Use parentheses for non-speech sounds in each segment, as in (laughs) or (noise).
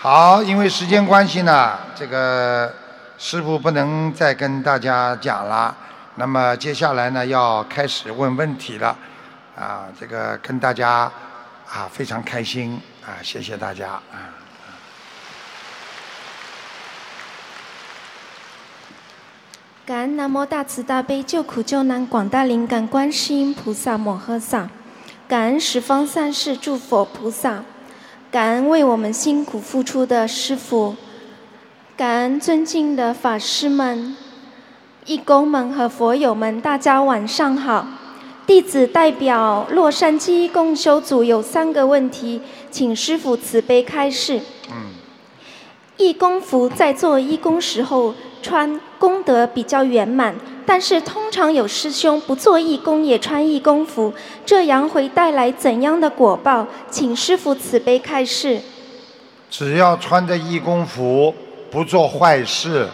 好，因为时间关系呢，这个师傅不能再跟大家讲了。那么接下来呢，要开始问问题了。啊，这个跟大家啊非常开心啊，谢谢大家啊。感恩南无大慈大悲救苦救难广大灵感观世音菩萨摩诃萨，感恩十方三世诸佛菩萨，感恩为我们辛苦付出的师傅，感恩尊敬的法师们、义工们和佛友们，大家晚上好。弟子代表洛杉矶共修组有三个问题，请师傅慈悲开示。嗯。义工服在做义工时候穿。功德比较圆满，但是通常有师兄不做义工也穿义工服，这样会带来怎样的果报？请师父慈悲开示。只要穿着义工服，不做坏事，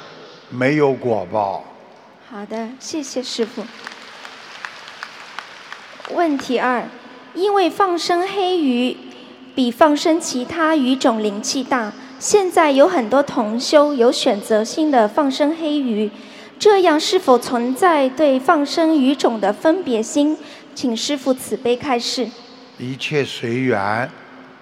没有果报。好的，谢谢师傅。问题二：因为放生黑鱼比放生其他鱼种灵气大。现在有很多同修有选择性的放生黑鱼，这样是否存在对放生鱼种的分别心？请师父慈悲开示。一切随缘，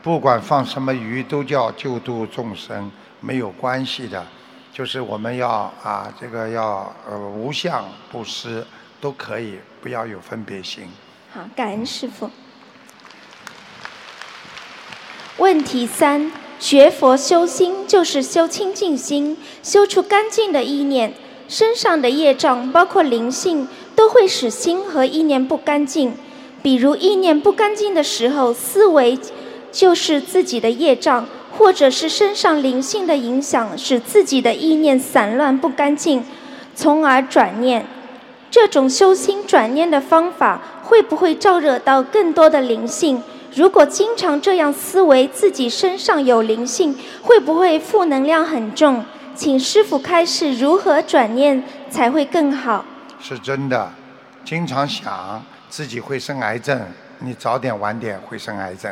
不管放什么鱼都叫救度众生，没有关系的。就是我们要啊，这个要呃无相布施都可以，不要有分别心。好，感恩师父。问题三。学佛修心就是修清净心，修出干净的意念。身上的业障，包括灵性，都会使心和意念不干净。比如意念不干净的时候，思维就是自己的业障，或者是身上灵性的影响，使自己的意念散乱不干净，从而转念。这种修心转念的方法，会不会招惹到更多的灵性？如果经常这样思维，自己身上有灵性，会不会负能量很重？请师傅开示如何转念才会更好。是真的，经常想自己会生癌症，你早点晚点会生癌症。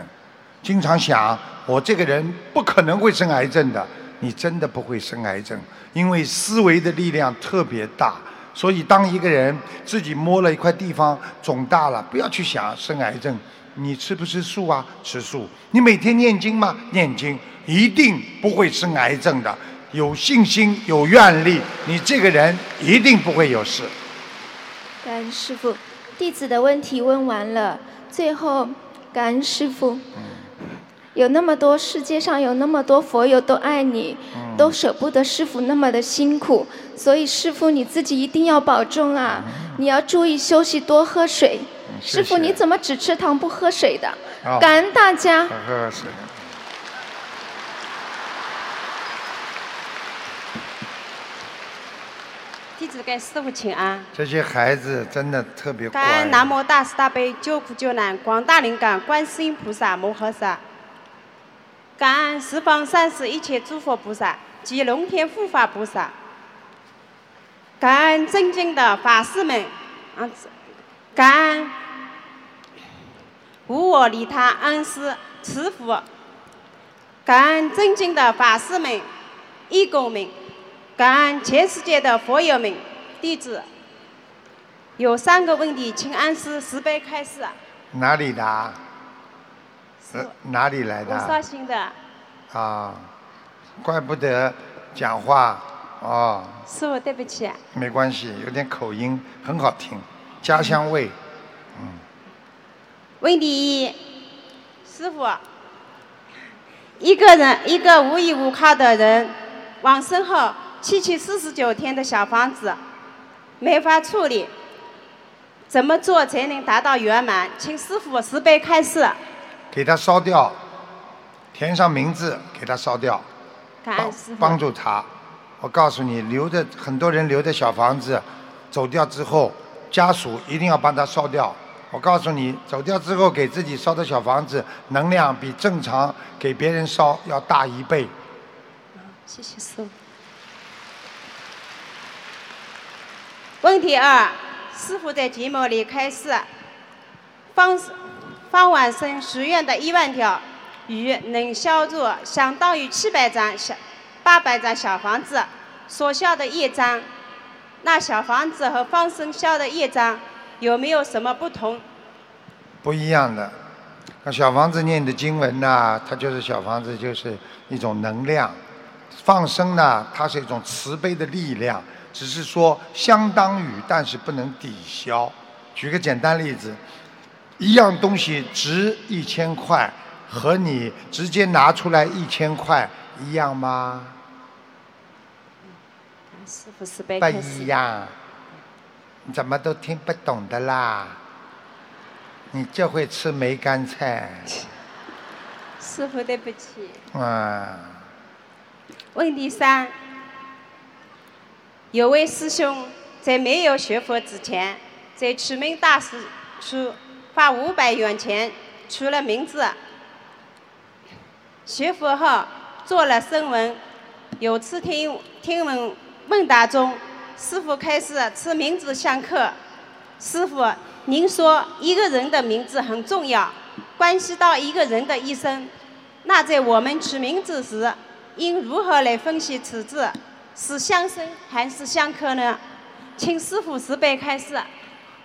经常想我这个人不可能会生癌症的，你真的不会生癌症，因为思维的力量特别大。所以当一个人自己摸了一块地方肿大了，不要去想生癌症。你吃不吃素啊？吃素。你每天念经吗？念经，一定不会生癌症的。有信心，有愿力，你这个人一定不会有事。感恩师傅，弟子的问题问完了。最后，感恩师傅。有那么多世界上有那么多佛友都爱你，都舍不得师傅那么的辛苦，所以师傅你自己一定要保重啊！你要注意休息，多喝水。师傅，你怎么只吃糖不喝水的？感恩大家。喝水。弟子给师傅请安。这些孩子真的特别乖。感恩南无大慈大悲救苦救难广大灵感观世音菩萨摩诃萨。感恩十方三世一切诸佛菩萨及龙天护法菩萨。感恩尊敬的法师们，啊，感恩。无我利他恩师慈父，感恩尊敬的法师们、义工们，感恩全世界的佛友们、弟子。有三个问题，请恩师慈悲开示。哪里的？是哪里来的？绍兴的。啊，怪不得讲话哦。师傅，对不起。没关系，有点口音，很好听，家乡味。嗯问题一，师傅，一个人一个无依无靠的人，往生后七七四十九天的小房子没法处理，怎么做才能达到圆满？请师傅慈悲开示。给他烧掉，填上名字，给他烧掉，帮帮助他。我告诉你，留着很多人留的小房子，走掉之后，家属一定要帮他烧掉。我告诉你，走掉之后给自己烧的小房子，能量比正常给别人烧要大一倍。谢谢师傅。问题二，师傅在节目里开示，方方万生许愿的一万条，鱼能消入相当于七百张小八百张小房子所消的业障。那小房子和放生消的业障有没有什么不同？不一样的。那小房子念的经文呢，它就是小房子，就是一种能量；放生呢，它是一种慈悲的力量，只是说相当于，但是不能抵消。举个简单例子，一样东西值一千块，和你直接拿出来一千块一样吗？师傅。样，你怎么都听不懂的啦？你就会吃梅干菜，师傅对不起。啊，问题三：有位师兄在没有学佛之前，在取名大师处花五百元钱取了名字。学佛后做了声闻，有次听听闻问答中，师傅开始吃名字相克。师傅，您说一个人的名字很重要，关系到一个人的一生。那在我们取名字时，应如何来分析此字是相生还是相克呢？请师傅慈悲开示。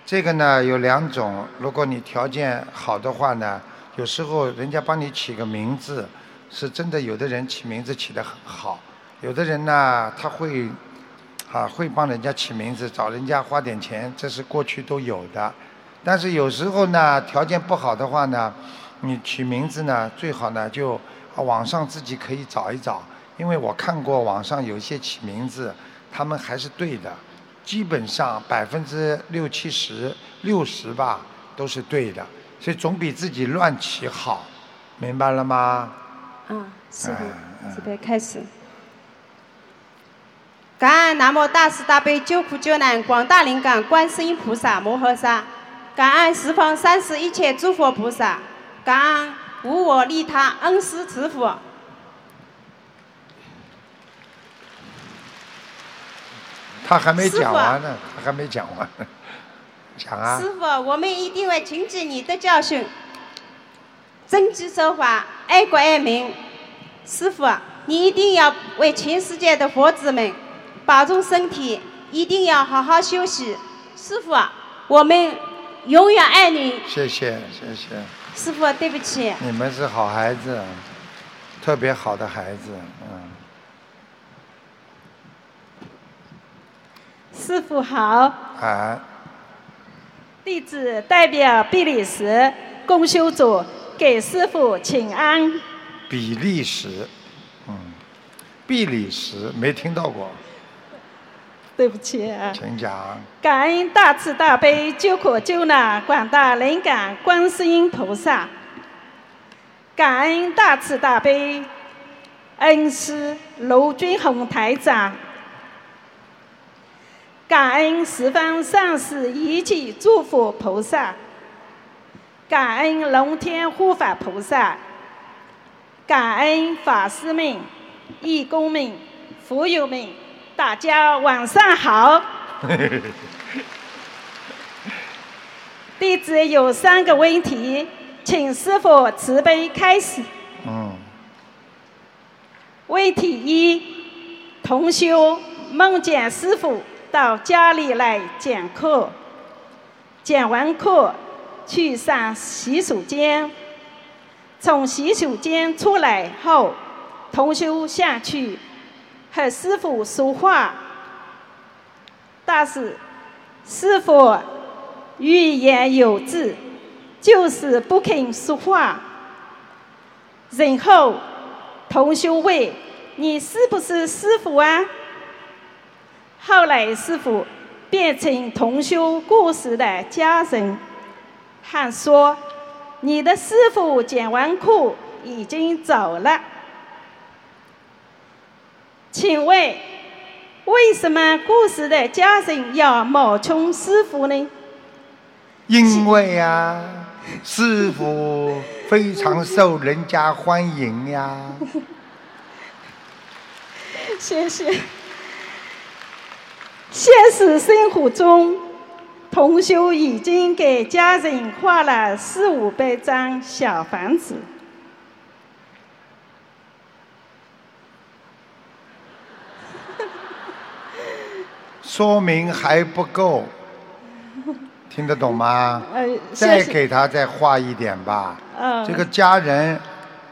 这个呢有两种，如果你条件好的话呢，有时候人家帮你起个名字，是真的，有的人起名字起得很好，有的人呢他会啊会帮人家起名字，找人家花点钱，这是过去都有的。但是有时候呢，条件不好的话呢，你取名字呢，最好呢就啊网上自己可以找一找，因为我看过网上有一些起名字，他们还是对的，基本上百分之六七十、六十吧都是对的，所以总比自己乱起好，明白了吗？嗯，师傅嗯慈悲开始。感恩南无大慈大悲救苦救难广大灵感观世音菩萨摩诃萨，感恩十方三世一切诸佛菩萨，感恩无我利他恩师慈父。他还没讲完呢，他还没讲完呢，(laughs) 讲啊师。傅，我们一定会谨记你的教训，遵纪守法，爱国爱民。师傅，你一定要为全世界的佛子们保重身体，一定要好好休息。师傅，我们永远爱你。谢谢谢谢，师傅，对不起。你们是好孩子，特别好的孩子，嗯。师傅好，啊，弟子代表比利时共修组给师傅请安。比利时，嗯，比利时没听到过，对不起啊，请讲。感恩大慈大悲救苦救难广大灵感观世音菩萨，感恩大慈大悲恩师卢军宏台长，感恩十方上师一切诸佛菩萨，感恩龙天护法菩萨，感恩法师们、义工们、佛友们，大家晚上好。(laughs) 弟子有三个问题，请师傅慈悲开始。嗯，问题一：同修梦见师傅到家里来讲课，讲完课去上洗手间，从洗手间出来后，同修下去和师傅说话，但是师傅欲言有志，就是不肯说话。然后同修问：“你是不是师傅啊？”后来师傅变成同修故事的家人，还说：“你的师傅讲完课已经走了。”请问，为什么故事的家人要冒充师傅呢？因为啊、师傅非常受人家欢迎呀。谢谢。现实生活中，同修已经给家人画了四五百张小房子，说明还不够，(laughs) 听得懂吗？呃，再。给他再画一点吧。嗯，这个家人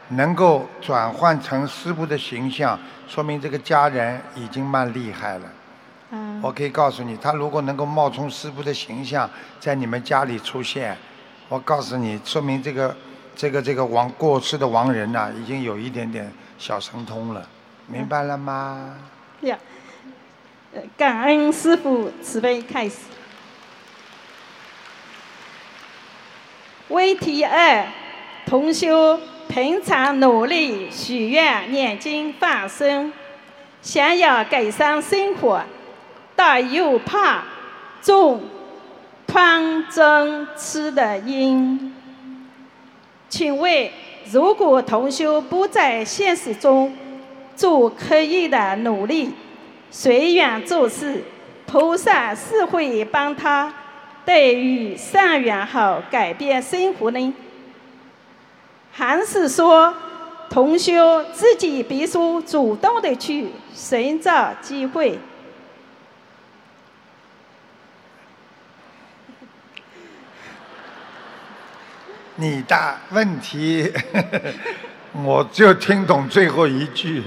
能够转换成师傅的形象，说明这个家人已经蛮厉害了。嗯我可以告诉你，他如果能够冒充师傅的形象在你们家里出现，我告诉你，说明这个这个这个亡过世的亡人呐、已经有一点点小神通了，明白了吗？感恩师傅慈悲开始。问题二：同修平常努力许愿、念经、放生，想要改善生活，但又怕种汤针吃的因。请问，如果同修不在现实中做刻意的努力，随缘做事，菩萨是会帮他对于善缘好改变生活呢？还是说同修自己必须主动的去寻找机会？(laughs) 你的问题，(laughs) 我就听懂最后一句，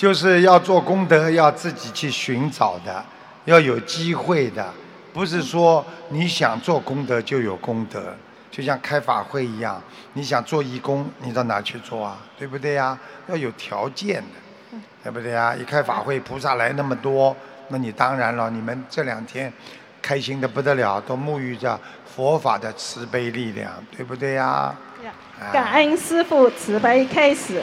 就是要做功德，要自己去寻找的，要有机会的，不是说你想做功德就有功德。就像开法会一样，你想做义工，你到哪去做啊？对不对呀？要有条件的，对不对呀？一开法会，菩萨来那么多，那你当然了，你们这两天开心的不得了，都沐浴着佛法的慈悲力量，对不对呀？啊感恩师父慈悲开始。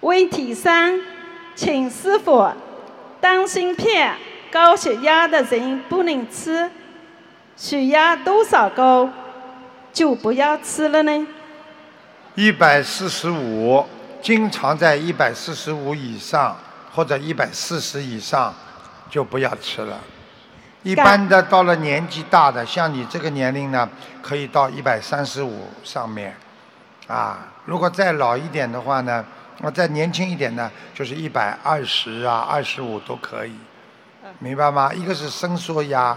问题三，请师傅，当心片高血压的人不能吃，血压多少高就不要吃了呢？一百四十五，经常在一百四十五以上或者一百四十以上，就不要吃了。一般的到了年纪大的，像你这个年龄呢，可以到一百三十五上面，啊，如果再老一点的话呢，啊，再年轻一点呢，就是一百二十啊、二十五都可以，明白吗？一个是伸缩压，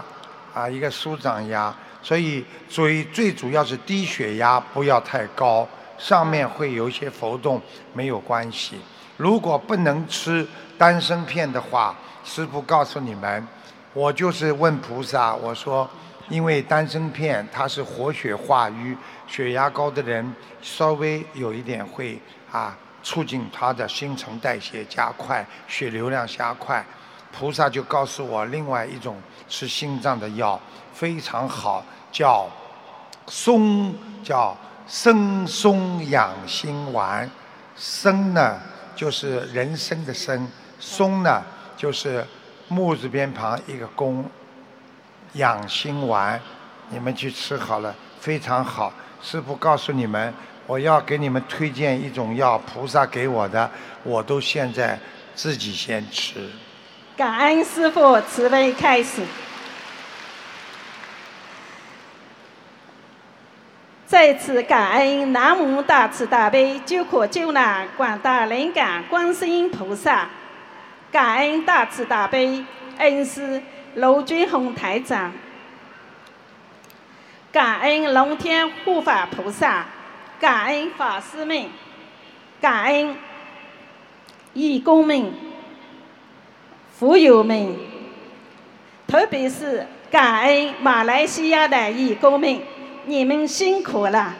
啊，一个舒张压，所以最最主要是低血压不要太高，上面会有一些浮动，没有关系。如果不能吃丹参片的话，师傅告诉你们，我就是问菩萨，我说，因为丹参片它是活血化瘀，血压高的人稍微有一点会啊，促进他的新陈代谢加快，血流量加快。菩萨就告诉我，另外一种是心脏的药，非常好，叫松，叫生松养心丸。生呢，就是人参的参；松呢，就是木字边旁一个弓。养心丸，你们去吃好了，非常好。师傅告诉你们，我要给你们推荐一种药，菩萨给我的，我都现在自己先吃。感恩师父慈悲开始。再次感恩南无大慈大悲救苦救难广大灵感观世音菩萨，感恩大慈大悲恩师卢军宏台长，感恩龙天护法菩萨，感恩法师们，感恩义工们。福友们，特别是感恩马来西亚的义工们，你们辛苦了。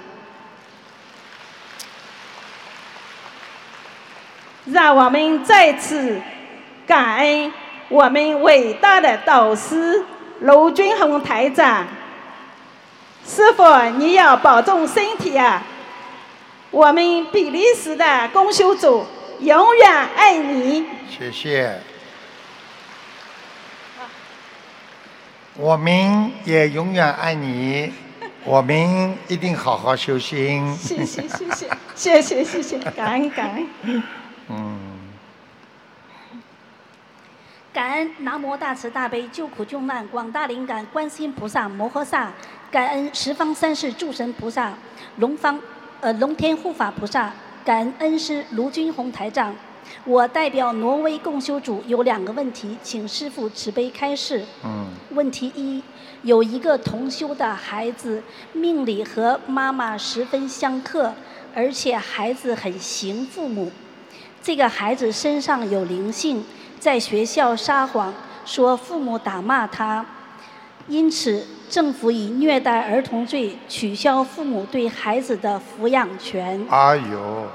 让我们再次感恩我们伟大的导师卢军宏台长。师傅，你要保重身体啊！我们比利时的公修组永远爱你。谢谢。我们也永远爱你，我们一定好好修心。谢谢谢谢谢谢谢谢，感恩感恩。嗯，感恩南无大慈大悲救苦救难广大灵感观世音菩萨摩诃萨，感恩十方三世诸神菩萨，龙方呃龙天护法菩萨，感恩恩师卢军宏台长，我代表挪威共修组有两个问题，请师傅慈悲开示。嗯，问题一：有一个同修的孩子，命里和妈妈十分相克，而且孩子很行父母。这个孩子身上有灵性，在学校撒谎，说父母打骂他，因此政府以虐待儿童罪取消父母对孩子的抚养权。哎呦，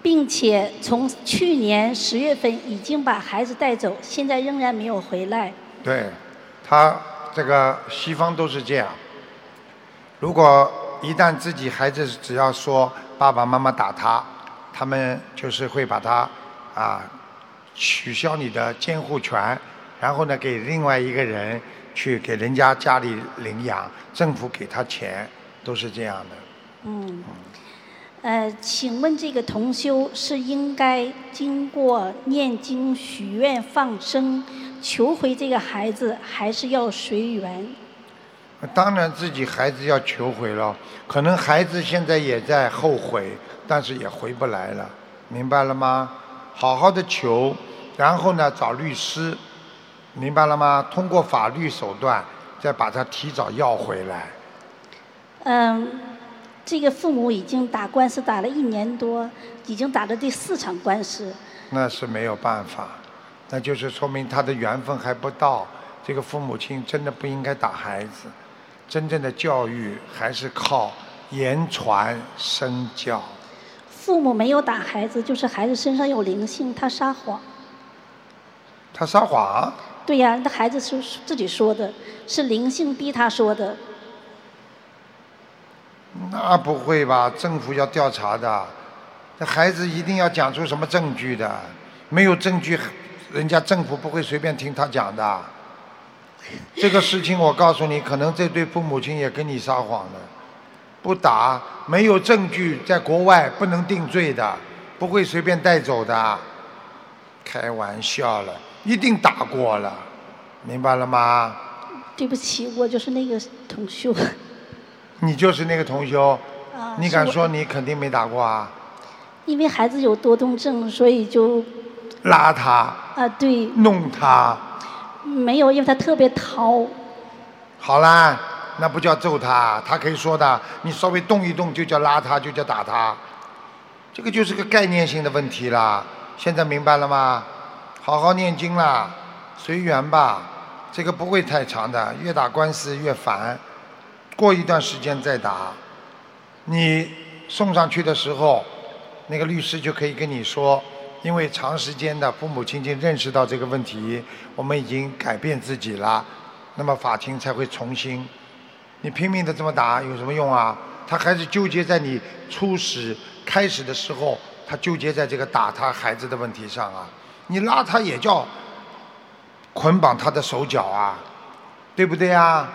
并且从去年十月份已经把孩子带走，现在仍然没有回来。对，他这个西方都是这样。如果一旦自己孩子只要说爸爸妈妈打他，他们就是会把他啊取消你的监护权，然后呢给另外一个人去给人家家里领养，政府给他钱，都是这样的。嗯，呃，请问这个同修是应该经过念经、许愿、放生，求回这个孩子，还是要随缘？当然自己孩子要求回了，可能孩子现在也在后悔，但是也回不来了，明白了吗？好好的求，然后呢找律师，明白了吗？通过法律手段再把他提早要回来。嗯，这个父母已经打官司打了一年多，已经打了第四场官司。那是没有办法，那就是说明他的缘分还不到。这个父母亲真的不应该打孩子，真正的教育还是靠言传身教。父母没有打孩子，就是孩子身上有灵性，他撒谎。他撒谎，对呀，那孩子是自己说的，是灵性逼他说的。那不会吧？政府要调查的，这孩子一定要讲出什么证据的，没有证据，人家政府不会随便听他讲的。这个事情我告诉你，可能这对父母亲也跟你撒谎了，不打，没有证据，在国外不能定罪的，不会随便带走的。开玩笑了，一定打过了，明白了吗？对不起，我就是那个同修。(laughs) 你就是那个同修，啊你敢说你肯定没打过啊？因为孩子有多动症，所以就拉他，啊对，弄他，没有，因为他特别淘。好啦，那不叫揍他，他可以说的，你稍微动一动就叫拉他，就叫打他，这个就是个概念性的问题啦。现在明白了吗？好好念经啦，随缘吧，这个不会太长的，越打官司越烦，过一段时间再打。你送上去的时候，那个律师就可以跟你说，因为长时间的父母亲亲认识到这个问题，我们已经改变自己了，那么法庭才会重新。你拼命的这么打有什么用啊？他还是纠结在你初始开始的时候，他纠结在这个打他孩子的问题上啊。你拉他也叫捆绑他的手脚啊，对不对啊？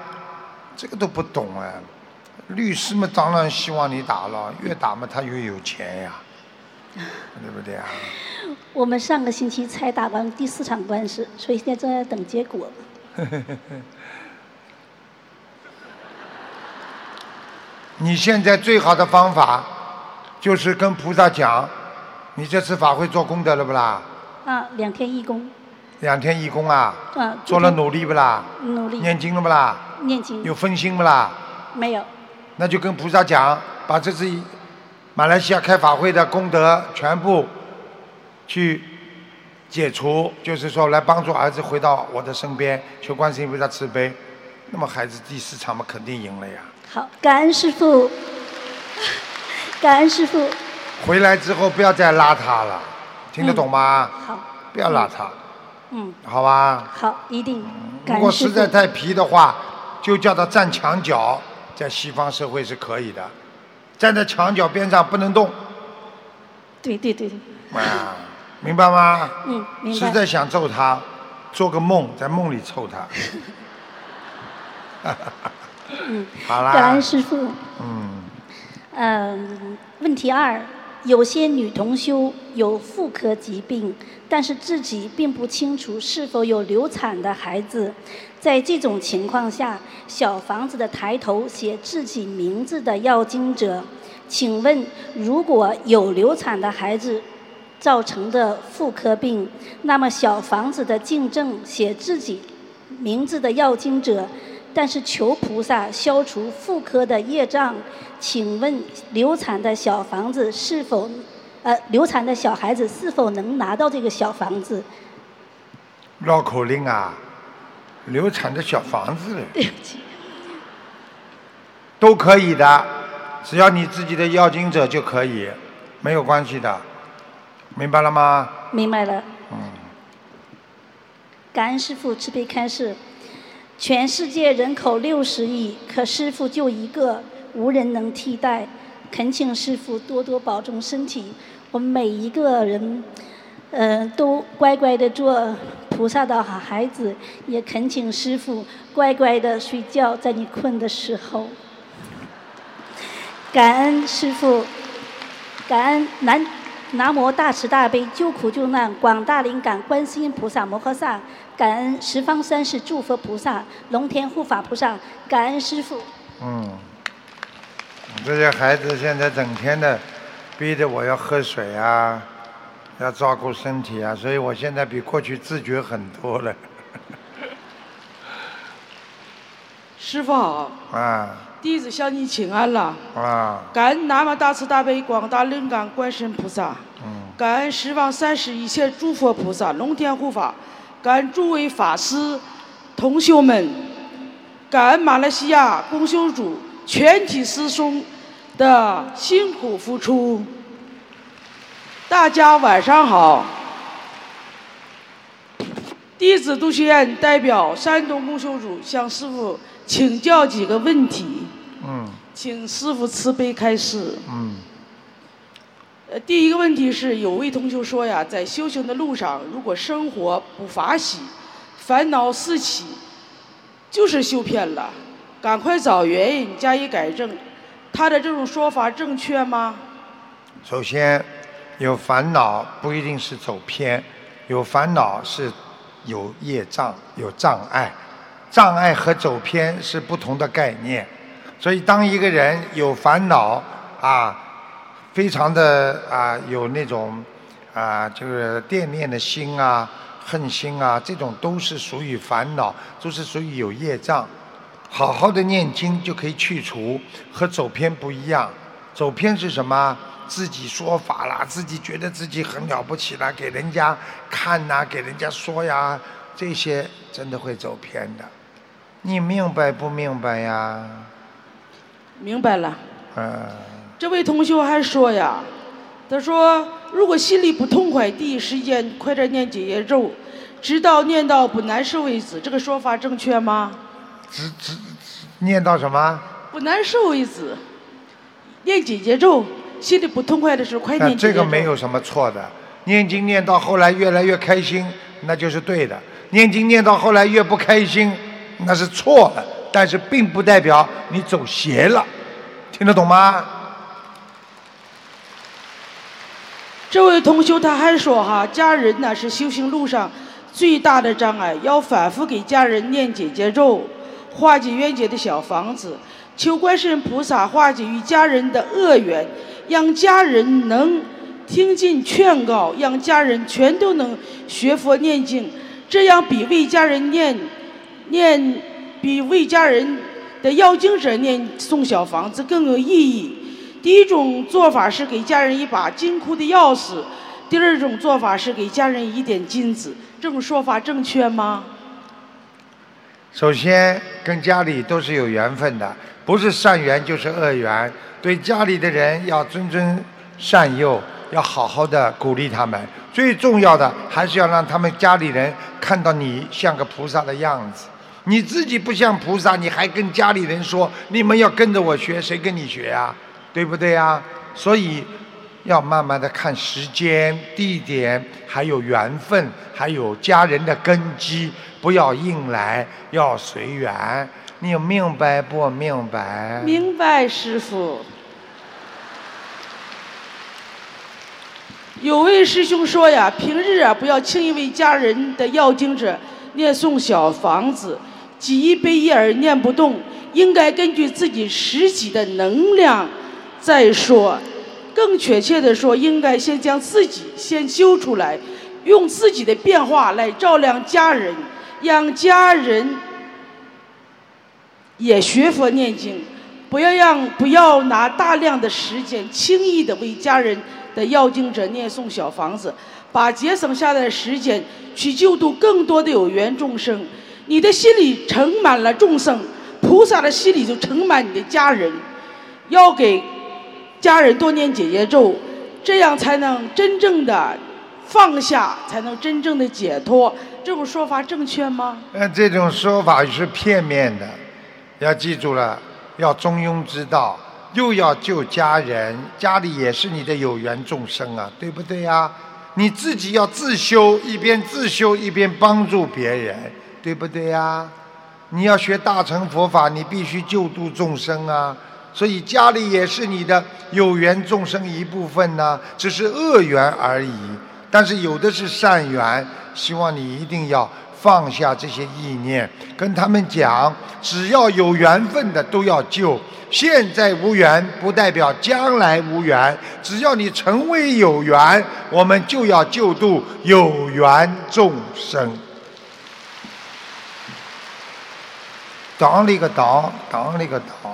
这个都不懂哎。律师们当然希望你打了，越打嘛他越有钱呀，对不对啊？(laughs) 我们上个星期才打完第四场官司，所以现在正在等结果。(laughs) 你现在最好的方法就是跟菩萨讲，你这次法会做功德了不啦？啊，两天义工，两天义工啊，啊，做了努力不啦？努力念经了不啦？念经有分心不啦？没有？那就跟菩萨讲，把这次马来西亚开法会的功德全部去解除，就是说来帮助儿子回到我的身边，求观世音菩萨慈悲。那么孩子第四场嘛，肯定赢了呀。好，感恩师傅，(laughs) 感恩师傅。回来之后不要再拉他了，听得懂吗？好，不要拉他，嗯，好吧？好，一定。如果实在。太皮的话，就叫他站墙角，在西方社会是可以的，站在墙角边上不能动，对对对对，啊，明白吗？嗯，明白。实在想揍他，做个梦，在梦里揍他。(laughs) (laughs) 嗯，好啦感恩师傅。嗯，嗯，问题二，有些女同修有妇科疾病，但是自己并不清楚是否有流产的孩子。在这种情况下，小房子的抬头写自己名字的要经者，请问如果有流产的孩子，造成的妇科病，那么小房子的竞争写自己名字的要经者，但是求菩萨消除妇科的业障。请问流产的小房子是否，呃，流产的小孩子是否能拿到这个小房子？绕口令啊，流产的小房子 (laughs) 对不起，都可以的，只要你自己的要经者就可以，没有关系的，明白了吗？明白了。嗯，感恩师傅慈悲开示。全世界人口六十亿，可师傅就一个，无人能替代。恳请师傅多多保重身体，我们每一个人，呃，都乖乖的做菩萨的好孩子，也恳请师傅乖乖的睡觉，在你困的时候。感恩师傅，感恩南南无大慈大悲救苦救难广大灵感观世音菩萨摩诃萨，感恩十方三世诸佛菩萨、龙天护法菩萨，感恩师父。嗯，这些孩子现在整天的逼着我要喝水啊，要照顾身体啊，所以我现在比过去自觉很多了。(laughs) 师傅好，啊。弟子向你请安了。啊，感恩南无大慈大悲广大灵感观世音菩萨，嗯。感恩十方三世一切诸佛菩萨、龙天护法，感恩诸位法师、同修们，感恩马来西亚公修组全体师兄的辛苦付出。大家晚上好，弟子杜学燕代表山东公修组向师傅请教几个问题，嗯请师傅慈悲开示。嗯呃，第一个问题是，有位同学说呀，在修行的路上，如果生活不法喜，烦恼四起，就是修偏了，赶快找原因加以改正。他的这种说法正确吗？首先，有烦恼不一定是走偏，有烦恼是有业障、有障碍。障碍和走偏是不同的概念，所以当一个人有烦恼啊，非常的啊有那种啊就是惦念的心啊、恨心啊，这种都是属于烦恼，都是属于有业障。好好的念经就可以去除，和走偏不一样。走偏是什么？自己说法啦，自己觉得自己很了不起啦，给人家看呐、给人家说呀，这些真的会走偏的。你明白不明白呀？明白了。嗯，这位同学还说呀，他说如果心里不痛快，第一时间快点念解结咒，直到念到不难受为止。这个说法正确吗？只只念到什么？不难受为止，念解结咒，心里不痛快的时候快念这。个没有什么错的。念经念到后来越来越开心，那就是对的；念经念到后来越不开心，那是错的。但是并不代表你走邪了，听得懂吗？这位同修他还说哈，家人呢是修行路上最大的障碍，要反复给家人念解结咒，化解冤结的小房子，求观世音菩萨化解与家人的恶缘，让家人能听进劝告，让家人全都能学佛念经，这样比为家人念念比为家人的要经者念送小房子更有意义。第一种做法是给家人一把金库的钥匙，第二种做法是给家人一点金子。这种说法正确吗？首先，跟家里都是有缘分的，不是善缘就是恶缘。对家里的人要谆谆善诱，要好好的鼓励他们。最重要的还是要让他们家里人看到你像个菩萨的样子。你自己不像菩萨，你还跟家里人说你们要跟着我学，谁跟你学呀？对不对呀？所以要慢慢的看时间、地点，还有缘分，还有家人的根基，不要硬来，要随缘。你明白不明白？明白，师傅。有位师兄说呀，平日啊不要轻易为家人的要经者念诵小房子，几一悲一而念不动，应该根据自己实际的能量再说。更确切的说，应该先将自己先修出来，用自己的变化来照亮家人，让家人也学佛念经，不要让不要拿大量的时间轻易的为家人的要经者念诵小房子，把节省下来的时间去救度更多的有缘众生。你的心里盛满了众生，菩萨的心里就盛满你的家人，要给。家人多念姐姐咒，这样才能真正的放下，才能真正的解脱。这种说法正确吗？呃，这种说法是片面的，要记住了，要中庸之道，又要救家人，家里也是你的有缘众生啊，对不对呀？你自己要自修，一边自修一边帮助别人，对不对呀？你要学大乘佛法，你必须救度众生啊。所以家里也是你的有缘众生一部分呢，只是恶缘而已。但是有的是善缘，希望你一定要放下这些意念，跟他们讲，只要有缘分的都要救。现在无缘不代表将来无缘，只要你成为有缘，我们就要救度有缘众生。当了个当，当了个当。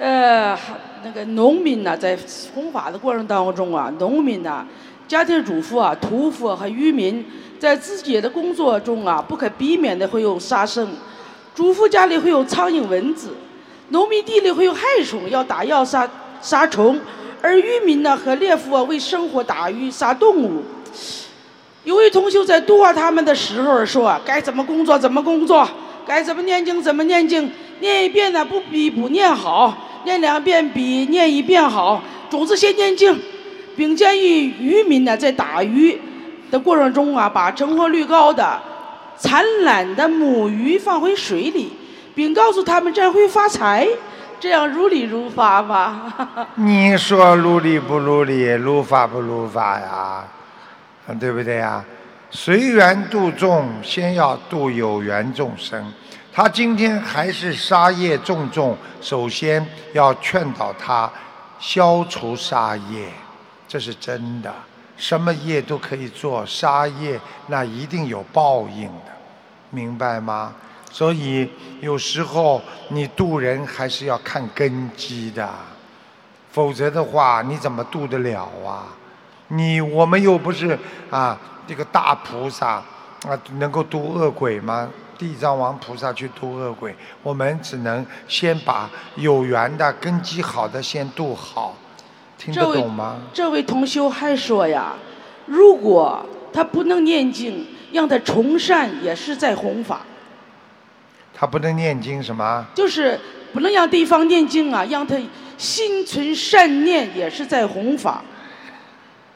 呃，那个农民呢，在弘法的过程当中啊，农民呢，家庭主妇啊，屠夫和渔民，在自己的工作中啊，不可避免的会有杀生。主妇家里会有苍蝇蚊子，农民地里会有害虫，要打药杀杀虫。而渔民呢，和猎夫啊，为生活打鱼杀动物。有位同学在度化他们的时候说：“该怎么工作怎么工作，该怎么念经怎么念经，念一遍呢，不比不念好。”念两遍比念一遍好，种子先念经，并建议渔民呢在打鱼的过程中啊，把成活率高的、产卵的母鱼放回水里，并告诉他们这样会发财，这样如理如法吧？你说如理不如理，如法不如法呀？对不对呀？随缘度众，先要度有缘众生。他今天还是杀业重重，首先要劝导他消除杀业，这是真的。什么业都可以做，杀业那一定有报应的，明白吗？所以有时候你渡人还是要看根基的，否则的话你怎么渡得了啊？你我们又不是啊这个大菩萨啊，能够渡恶鬼吗？地藏王菩萨去渡恶鬼，我们只能先把有缘的、根基好的先渡好，听得懂吗？这位同修还说呀，如果他不能念经，让他从善也是在弘法。他不能念经什么？就是不能让对方念经啊，让他心存善念也是在弘法。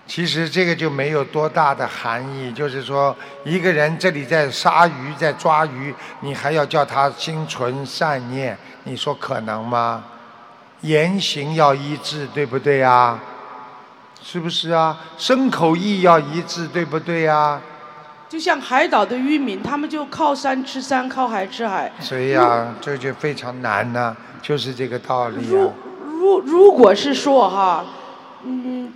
其实这个就没有多大的含义，就是说，一个人这里在杀鱼，在抓鱼，你还要叫他心存善念，你说可能吗？言行要一致，对不对啊？是不是啊？身口意要一致，对不对啊？就像海岛的渔民，他们就靠山吃山，靠海吃海。所以啊，这就非常难呢，就是这个道理啊。如如如果是说哈，嗯。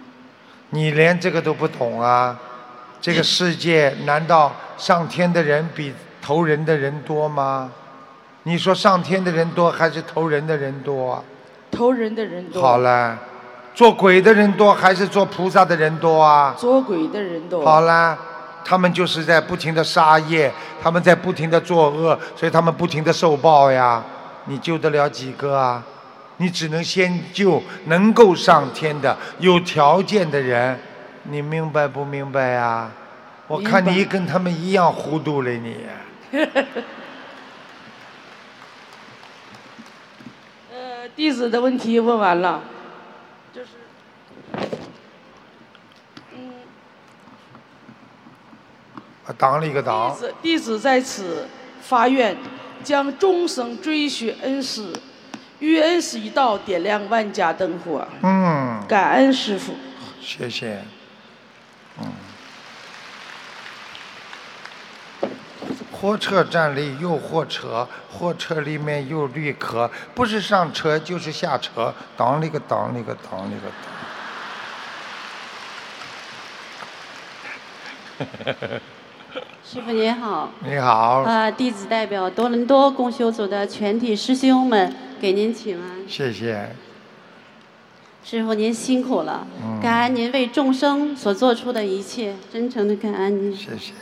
你连这个都不懂啊？这个世界难道上天的人比投人的人多吗？你说上天的人多还是投人的人多？投人的人多。好了，做鬼的人多还是做菩萨的人多啊？做鬼的人多。好了，他们就是在不停的杀业，他们在不停的作恶，所以他们不停的受报呀。你救得了几个啊？你只能先救能够上天的有条件的人，你明白不明白呀？我看你跟他们一样糊涂了，你。(laughs) 呃，弟子的问题问完了，就是，嗯。当了一个挡。弟子弟子在此发愿，将终生追寻恩师。遇恩师一道，点亮万家灯火。嗯。感恩师傅。谢谢。嗯。货车站里有货车，货车里面有旅客，不是上车就是下车，当那个当那个当那个当。师傅您好。你好。啊，弟子代表多伦多共修组的全体师兄们给您请安。谢谢。师傅您辛苦了，嗯感恩您为众生所做出的一切，真诚的感恩您。谢谢。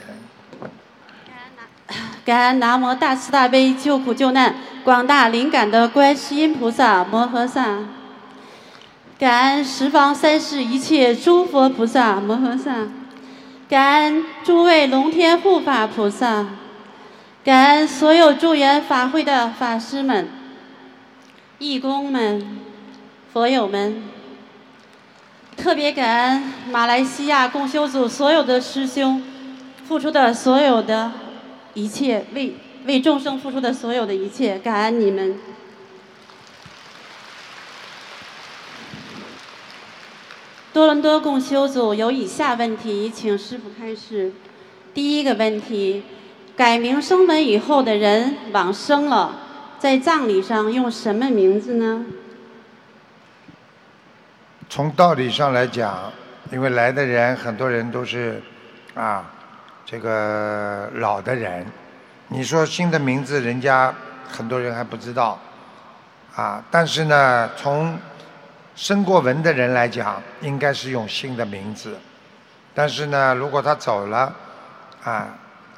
感恩南无大慈大悲救苦救难广大灵感的观世音菩萨摩诃萨，感恩十方三世一切诸佛菩萨摩诃萨，感恩诸位龙天护法菩萨，感恩所有助缘法会的法师们、义工们、佛友们，特别感恩马来西亚共修组所有的师兄付出的所有的。一切为为众生付出的所有的一切，感恩你们。多伦多共修组有以下问题，请师傅开始。第一个问题：改名声闻以后的人往生了，在葬礼上用什么名字呢？从道理上来讲，因为来的人很多人都是啊。这个老的人，你说新的名字，人家很多人还不知道，啊，但是呢，从生过文的人来讲，应该是用新的名字。但是呢，如果他走了，啊，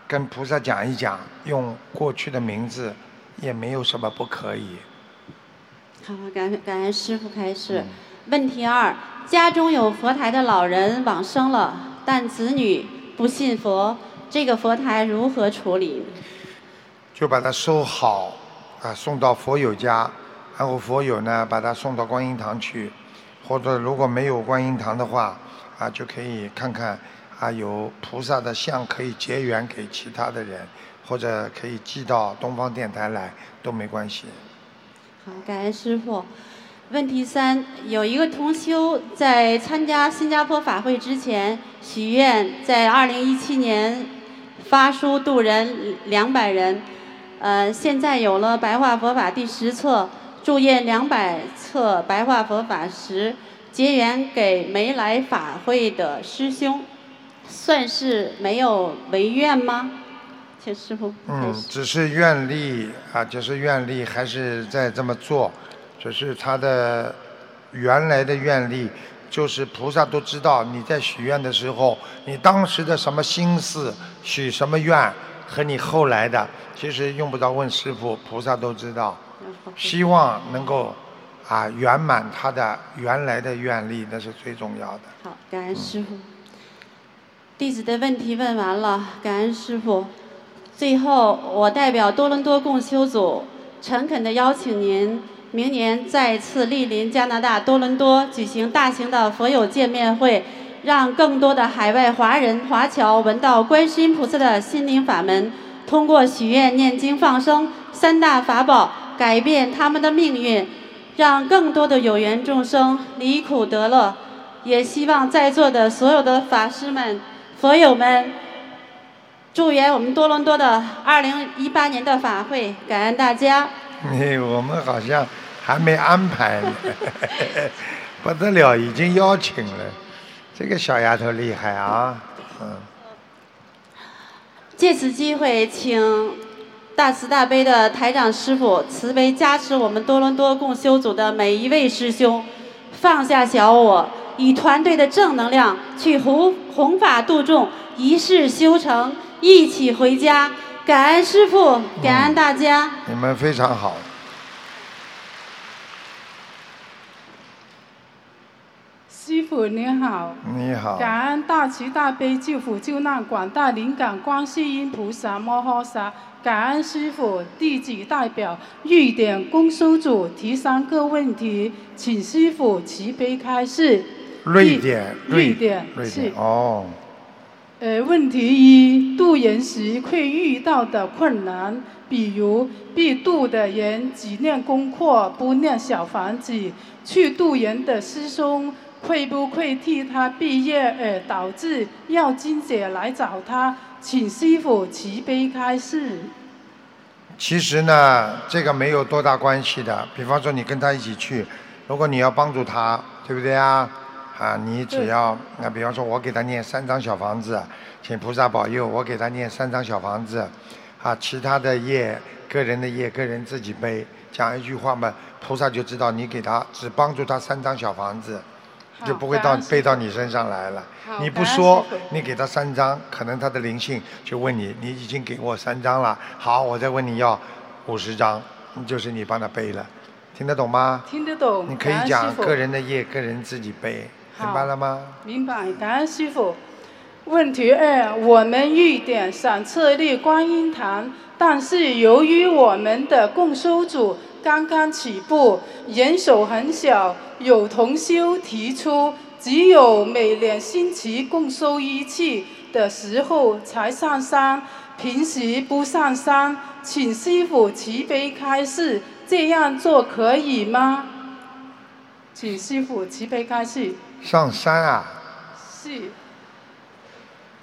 跟菩萨讲一讲，用过去的名字，也没有什么不可以。好，感恩感恩师傅开始。问题二：家中有佛台的老人往生了，但子女。不信佛，这个佛台如何处理？就把它收好，啊，送到佛友家，然后佛友呢把他送到观音堂去，或者如果没有观音堂的话，啊，就可以看看啊有菩萨的像可以结缘给其他的人，或者可以寄到东方电台来都没关系。好，感恩师傅。问题三：有一个同修在参加新加坡法会之前许愿，在二零一七年发书度人两百人。呃，现在有了白话佛法第十册，祝愿两百册白话佛法时结缘给没来法会的师兄，算是没有违愿吗？请师傅嗯，只是愿力啊，就是愿力，还是在这么做。只是他的原来的愿力，就是菩萨都知道你在许愿的时候，你当时的什么心思，许什么愿，和你后来的，其实用不着问师傅，菩萨都知道。希望能够啊圆满他的原来的愿力，那是最重要的。好，感恩师傅。弟子的问题问完了，感恩师傅。最后，我代表多伦多共修组，诚恳的邀请您。明年再次莅临加拿大多伦多举行大型的佛友见面会，让更多的海外华人华侨闻到观世音菩萨的心灵法门，通过许愿、念经、放生三大法宝，改变他们的命运，让更多的有缘众生离苦得乐。也希望在座的所有的法师们、佛友们，祝愿我们多伦多的二零一八年的法会，感恩大家。你我们好像还没安排呢，不得了，已经邀请了。这个小丫头厉害啊，嗯。借此机会，请大慈大悲的台长师傅慈悲加持我们多伦多共修组的每一位师兄，放下小我，以团队的正能量去弘弘法度众，一世修成，一起回家。感恩师傅，感恩大家。你们非常好。师傅您好。你好。感恩大慈大悲救苦救难广大灵感观世音菩萨摩诃萨，感恩师傅，弟子代表瑞典公修组提三个问题，请师傅慈悲开示。瑞典。瑞典。瑞典。哦。呃，问题一，渡人时会遇到的困难，比如被渡的人只念功课不念小房子，去渡人的师兄会不会替他毕业而导致要金姐来找他，请师傅慈悲开示。其实呢，这个没有多大关系的。比方说，你跟他一起去，如果你要帮助他，对不对啊？啊，你只要那，比方说，我给他念三张小房子，请菩萨保佑，我给他念三张小房子，啊，其他的业，个人的业，个人自己背。讲一句话嘛，菩萨就知道你给他只帮助他三张小房子，就不会到背到你身上来了。你不说，你给他三张，可能他的灵性就问你，你已经给我三张了，好，我再问你要五十张，就是你帮他背了，听得懂吗？听得懂。你可以讲个人的业，个人自己背，明白了吗？明白，感恩师傅。问题二：我们预点想设立观音堂，但是由于我们的共修组刚刚起步，人手很小，有同修提出，只有每两星期共收一次的时候才上山，平时不上山，请师傅慈悲开示，这样做可以吗？请师傅慈悲开示。上山啊？是。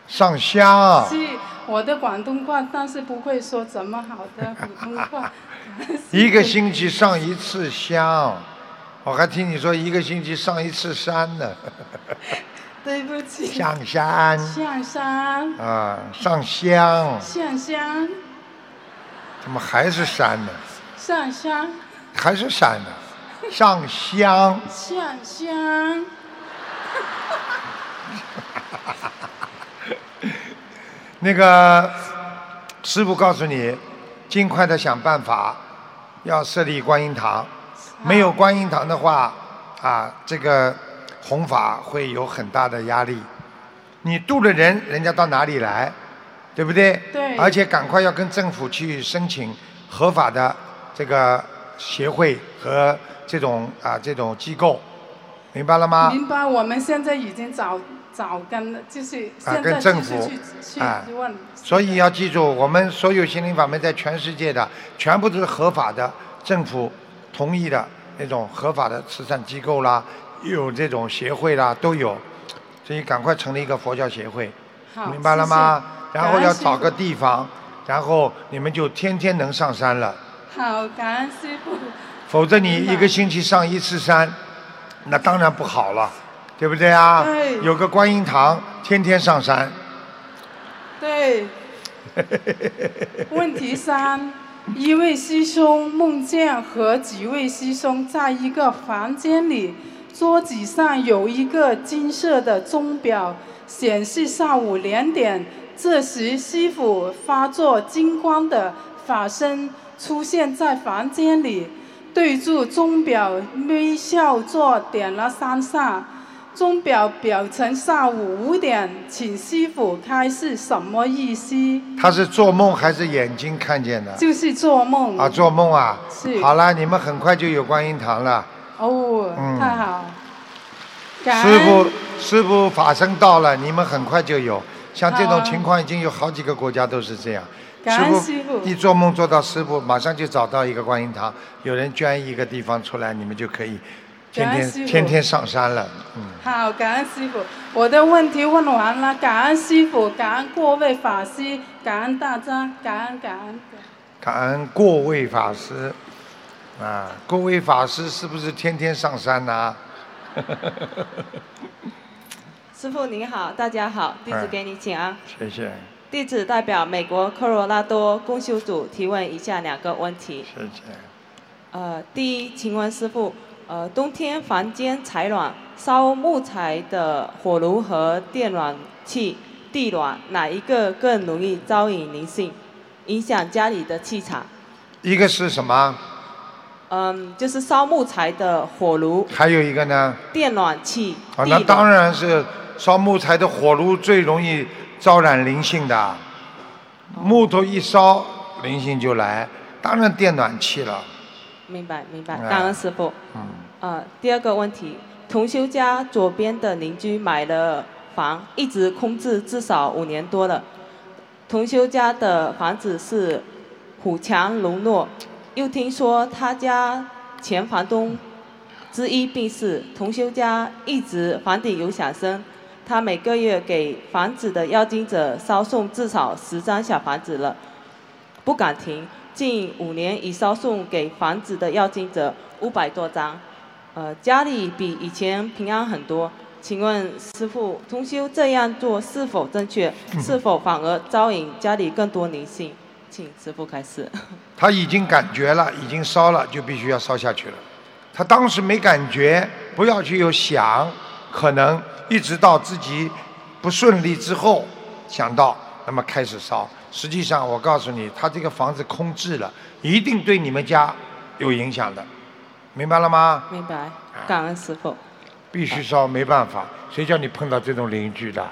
上香。是我的广东话，但是不会说怎么好的普通话。(laughs) 一个星期上一次香，我还听你说一个星期上一次山呢。(laughs) 对不起。上山。上山。啊，上香。上香。怎么还是山呢？上香。还是山呢？上香。上香。(laughs) 那个师傅告诉你，尽快的想办法，要设立观音堂。没有观音堂的话，啊，这个弘法会有很大的压力。你渡了人，人家到哪里来，对不对？对。而且赶快要跟政府去申请合法的这个协会和这种啊这种机构，明白了吗？明白。我们现在已经找。早跟就是啊，跟政府啊，所以要记住，我们所有心灵法门在全世界的全部都是合法的，政府同意的那种合法的慈善机构啦，有这种协会啦都有，所以赶快成立一个佛教协会，明白了吗？然后要找个地方，然后你们就天天能上山了。好，感恩师傅。否则你一个星期上一次山，那当然不好了。对不对啊？对。有个观音堂，天天上山。对。(laughs) 问题三：一位师兄梦见和几位师兄在一个房间里，桌子上有一个金色的钟表，显示上午两点。这时，师傅发作金光的法身出现在房间里，对住钟表微笑着点了三下。钟表表成下午五点，请师傅开是什么意思？他是做梦还是眼睛看见的？就是做梦。啊，做梦啊！是。好了，你们很快就有观音堂了。哦，太好。师傅，师傅法身到了，你们很快就有。像这种情况，已经有好几个国家都是这样。师傅，一做梦做到师傅，马上就找到一个观音堂，有人捐一个地方出来，你们就可以。天天天天上山了，嗯。好，感恩师傅，我的问题问完了，感恩师傅，感恩各位法师，感恩大家，感恩感恩。感恩各位法师，啊，各位法师是不是天天上山呐？(laughs) 师傅您好，大家好，弟子给你请安。谢谢。弟子代表美国科罗拉多公修组提问以下两个问题。谢谢。呃，第一，请问师傅。呃，冬天房间采暖，烧木材的火炉和电暖气地暖，哪一个更容易招引灵性，影响家里的气场？一个是什么？嗯，就是烧木材的火炉。还有一个呢？电暖气。啊，那当然是烧木材的火炉最容易招染灵性的，木头一烧，灵性就来，当然电暖气了。明白明白，感恩师傅。嗯。呃，第二个问题，同修家左边的邻居买了房，一直空置至少五年多了。同修家的房子是虎强龙弱，又听说他家前房东之一病逝，同修家一直房顶有响声，他每个月给房子的要经者烧送至少十张小房子了，不敢停。近五年已烧送给房子的要经者五百多张，呃，家里比以前平安很多。请问师傅，同修这样做是否正确？是否反而招引家里更多灵性？请师傅开始。(laughs) 他已经感觉了，已经烧了，就必须要烧下去了。他当时没感觉，不要去有想，可能一直到自己不顺利之后想到，那么开始烧。实际上，我告诉你，他这个房子空置了，一定对你们家有影响的，明白了吗？明白，感恩师傅。必须烧，没办法，谁叫你碰到这种邻居的？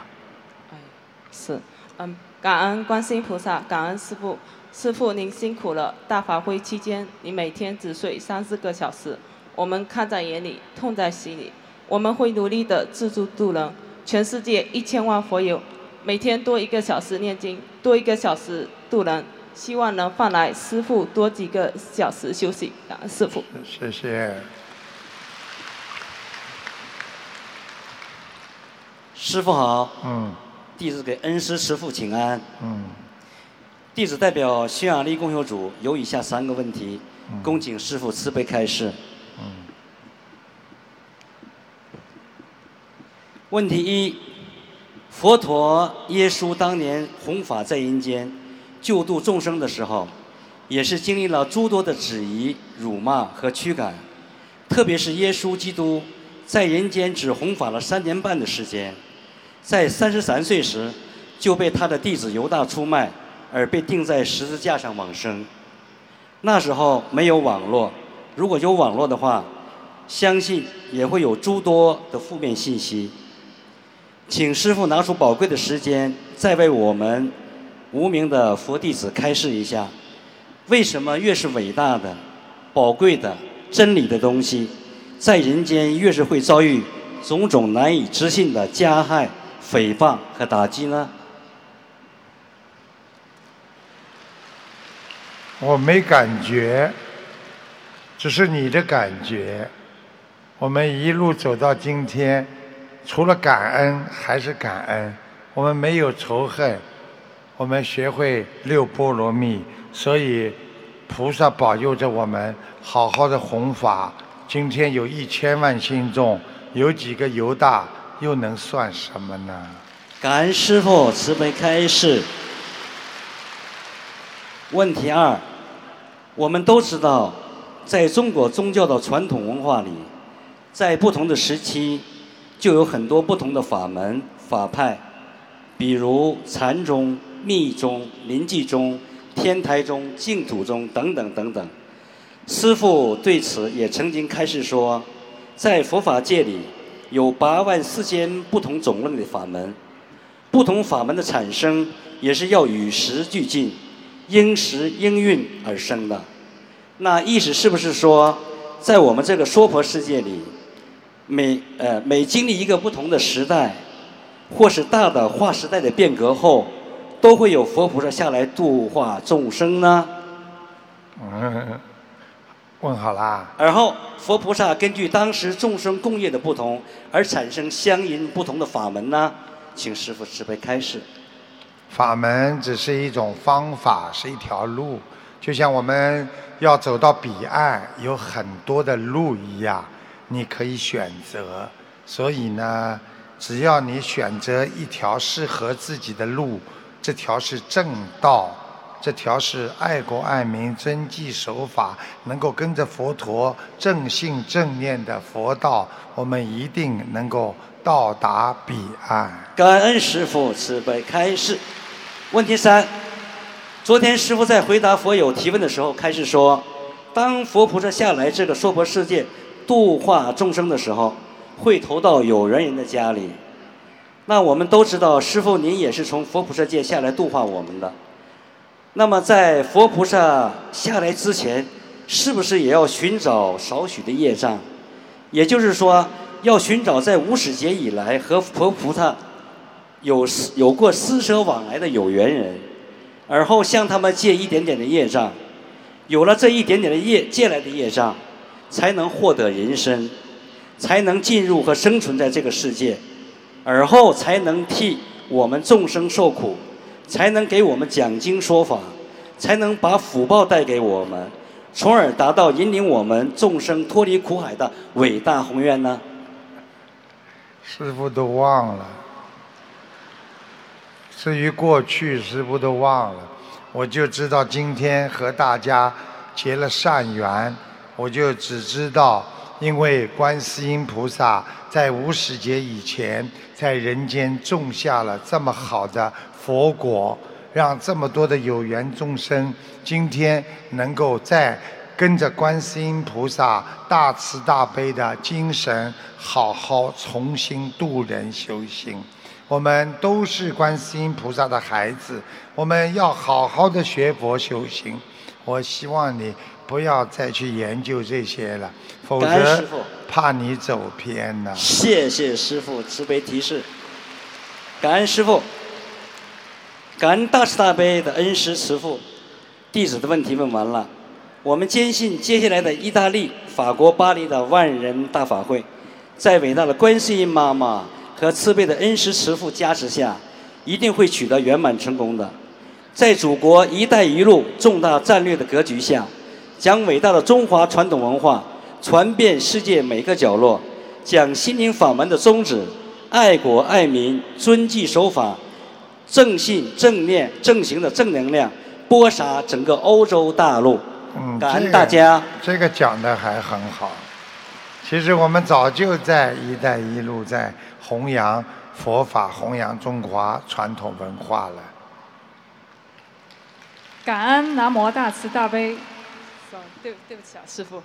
是，嗯，感恩观世音菩萨，感恩师傅，师傅您辛苦了。大法会期间，你每天只睡三四个小时，我们看在眼里，痛在心里。我们会努力的自助度人，全世界一千万佛友，每天多一个小时念经，多一个小时度人，希望能换来师傅多几个小时休息。感恩师傅。谢谢。师傅好，嗯，弟子给恩师师傅请安。嗯，弟子代表匈牙利共修组有以下三个问题，恭请师傅慈悲开示。嗯。问题一：佛陀耶稣当年弘法在人间，救度众生的时候，也是经历了诸多的质疑、辱骂和驱赶，特别是耶稣基督在人间只弘法了三年半的时间。在三十三岁时，就被他的弟子犹大出卖，而被钉在十字架上往生。那时候没有网络，如果有网络的话，相信也会有诸多的负面信息。请师傅拿出宝贵的时间，再为我们无名的佛弟子开示一下：为什么越是伟大的、宝贵的真理的东西，在人间越是会遭遇种种难以置信的加害？诽谤和打击呢？我没感觉，只是你的感觉。我们一路走到今天，除了感恩还是感恩。我们没有仇恨，我们学会六波罗蜜，所以菩萨保佑着我们好好的弘法。今天有一千万信众，有几个犹大？又能算什么呢？感恩师父慈悲开示。问题二，我们都知道，在中国宗教的传统文化里，在不同的时期，就有很多不同的法门法派，比如禅宗、密宗、临济宗、天台宗、净土宗等等等等。师父对此也曾经开示说，在佛法界里。有八万四千不同种类的法门，不同法门的产生也是要与时俱进，因时因运而生的。那意思是不是说，在我们这个娑婆世界里，每呃每经历一个不同的时代，或是大的划时代的变革后，都会有佛菩萨下来度化众生呢？嗯。(laughs) 问好啦。而后，佛菩萨根据当时众生共业的不同，而产生相应不同的法门呢？请师父慈悲开示。法门只是一种方法，是一条路，就像我们要走到彼岸，有很多的路一样，你可以选择。所以呢，只要你选择一条适合自己的路，这条是正道。这条是爱国爱民、遵纪守法，能够跟着佛陀正信正念的佛道，我们一定能够到达彼岸。感恩师父慈悲开示。问题三：昨天师父在回答佛友提问的时候，开始说，当佛菩萨下来这个娑婆世界度化众生的时候，会投到有缘人的家里。那我们都知道，师父您也是从佛菩萨界下来度化我们的。那么，在佛菩萨下来之前，是不是也要寻找少许的业障？也就是说，要寻找在无始劫以来和佛菩萨有有过施舍往来的有缘人，而后向他们借一点点的业障，有了这一点点的业借来的业障，才能获得人身，才能进入和生存在这个世界。而后才能替我们众生受苦，才能给我们讲经说法，才能把福报带给我们，从而达到引领我们众生脱离苦海的伟大宏愿呢？师傅都忘了。至于过去，师傅都忘了。我就知道今天和大家结了善缘，我就只知道，因为观世音菩萨在无始劫以前，在人间种下了这么好的佛果，让这么多的有缘众生今天能够在跟着观世音菩萨大慈大悲的精神，好好重新度人修行。我们都是观世音菩萨的孩子，我们要好好的学佛修行。我希望你不要再去研究这些了，否则怕你走偏了。谢谢师傅慈悲提示，感恩师傅，感恩大慈大悲的恩师慈父。弟子的问题问完了，我们坚信接下来的意大利、法国巴黎的万人大法会，在伟大的观世音妈妈和慈悲的恩师慈父加持下，一定会取得圆满成功的。在祖国“一带一路”重大战略的格局下，将伟大的中华传统文化传遍世界每个角落，将心灵法门的宗旨——爱国爱民、遵纪守法、正信正念正行的正能量，播撒整个欧洲大陆。嗯，感恩这个大家。这个讲的还很好。其实我们早就在“一带一路”在弘扬佛法、弘扬中华传统文化了。感恩南无大慈大悲，对对不起啊，师傅。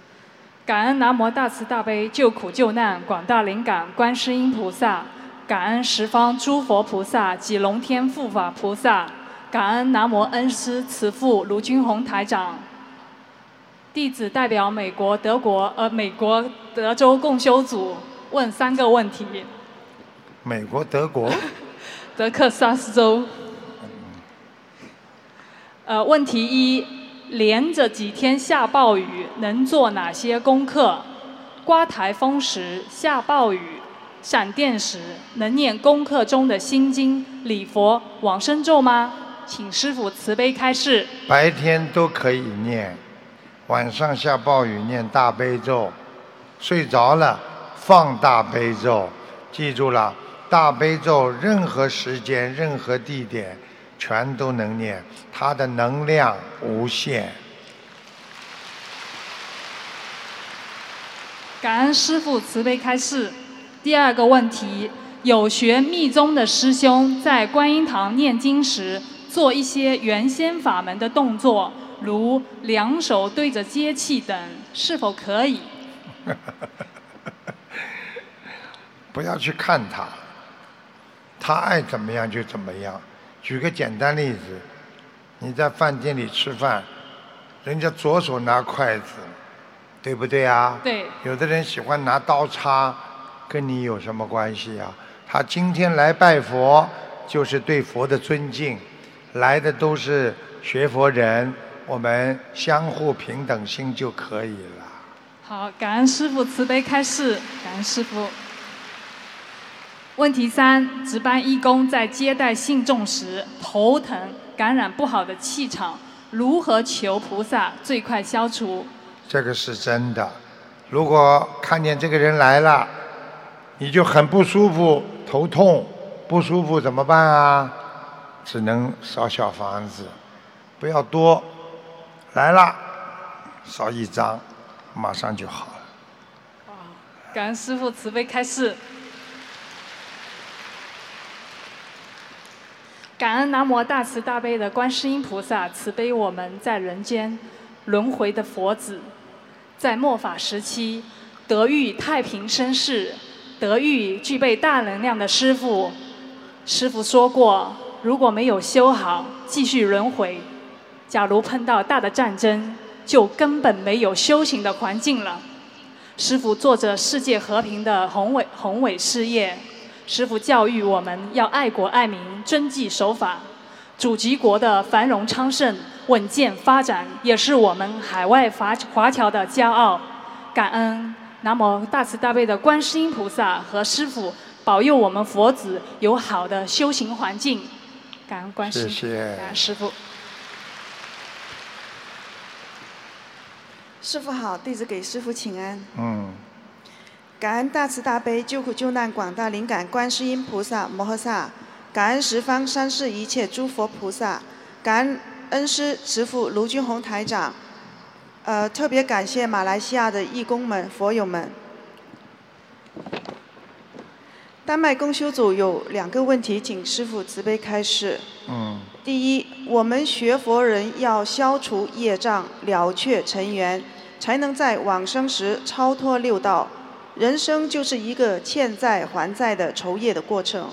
感恩南无大慈大悲救苦救难广大灵感观世音菩萨，感恩十方诸佛菩萨及龙天护法菩萨，感恩南无恩师慈父卢军宏台长。弟子代表美国、德国呃美国德州共修组问三个问题。美国、德国，(laughs) 德克萨斯州。呃，问题一：连着几天下暴雨，能做哪些功课？刮台风时、下暴雨、闪电时，能念功课中的心经、礼佛、往生咒吗？请师傅慈悲开示。白天都可以念，晚上下暴雨念大悲咒，睡着了放大悲咒，记住了，大悲咒任何时间、任何地点全都能念，他的能量无限。感恩师父慈悲开示。第二个问题，有学密宗的师兄在观音堂念经时，做一些原先法门的动作，如两手对着接气等，是否可以？(laughs) 不要去看他，他爱怎么样就怎么样。举个简单例子，你在饭店里吃饭，人家左手拿筷子，对不对啊？对。有的人喜欢拿刀叉，跟你有什么关系啊？他今天来拜佛，就是对佛的尊敬，来的都是学佛人，我们相互平等心就可以了。好，感恩师傅慈悲开示，感恩师父。问题三：值班义工在接待信众时头疼，感染不好的气场，如何求菩萨最快消除？这个是真的。如果看见这个人来了，你就很不舒服、头痛、不舒服，怎么办啊？只能烧小房子，不要多。来了，烧一张，马上就好了。感恩师傅慈悲开示。感恩南无大慈大悲的观世音菩萨慈悲我们在人间轮回的佛子，在末法时期得遇太平绅士，得遇具备大能量的师傅。师傅说过，如果没有修好，继续轮回，假如碰到大的战争，就根本没有修行的环境了。师傅做着世界和平的宏伟宏伟事业。师傅教育我们要爱国爱民、遵纪守法，祖籍国的繁荣昌盛、稳健发展，也是我们海外华华侨的骄傲。感恩南无大慈大悲的观世音菩萨和师傅保佑我们佛子有好的修行环境。感恩观世音，谢谢感恩师傅。师傅好，弟子给师傅请安。嗯，感恩大慈大悲救苦救难广大灵感观世音菩萨摩诃萨，感恩十方三世一切诸佛菩萨，感恩恩师慈父卢军宏台长，呃，特别感谢马来西亚的义工们、佛友们。丹麦公修组有两个问题，请师父慈悲开示。嗯，第一，我们学佛人要消除业障，了却尘缘，才能在往生时超脱六道。人生就是一个欠债还债的酬业的过程。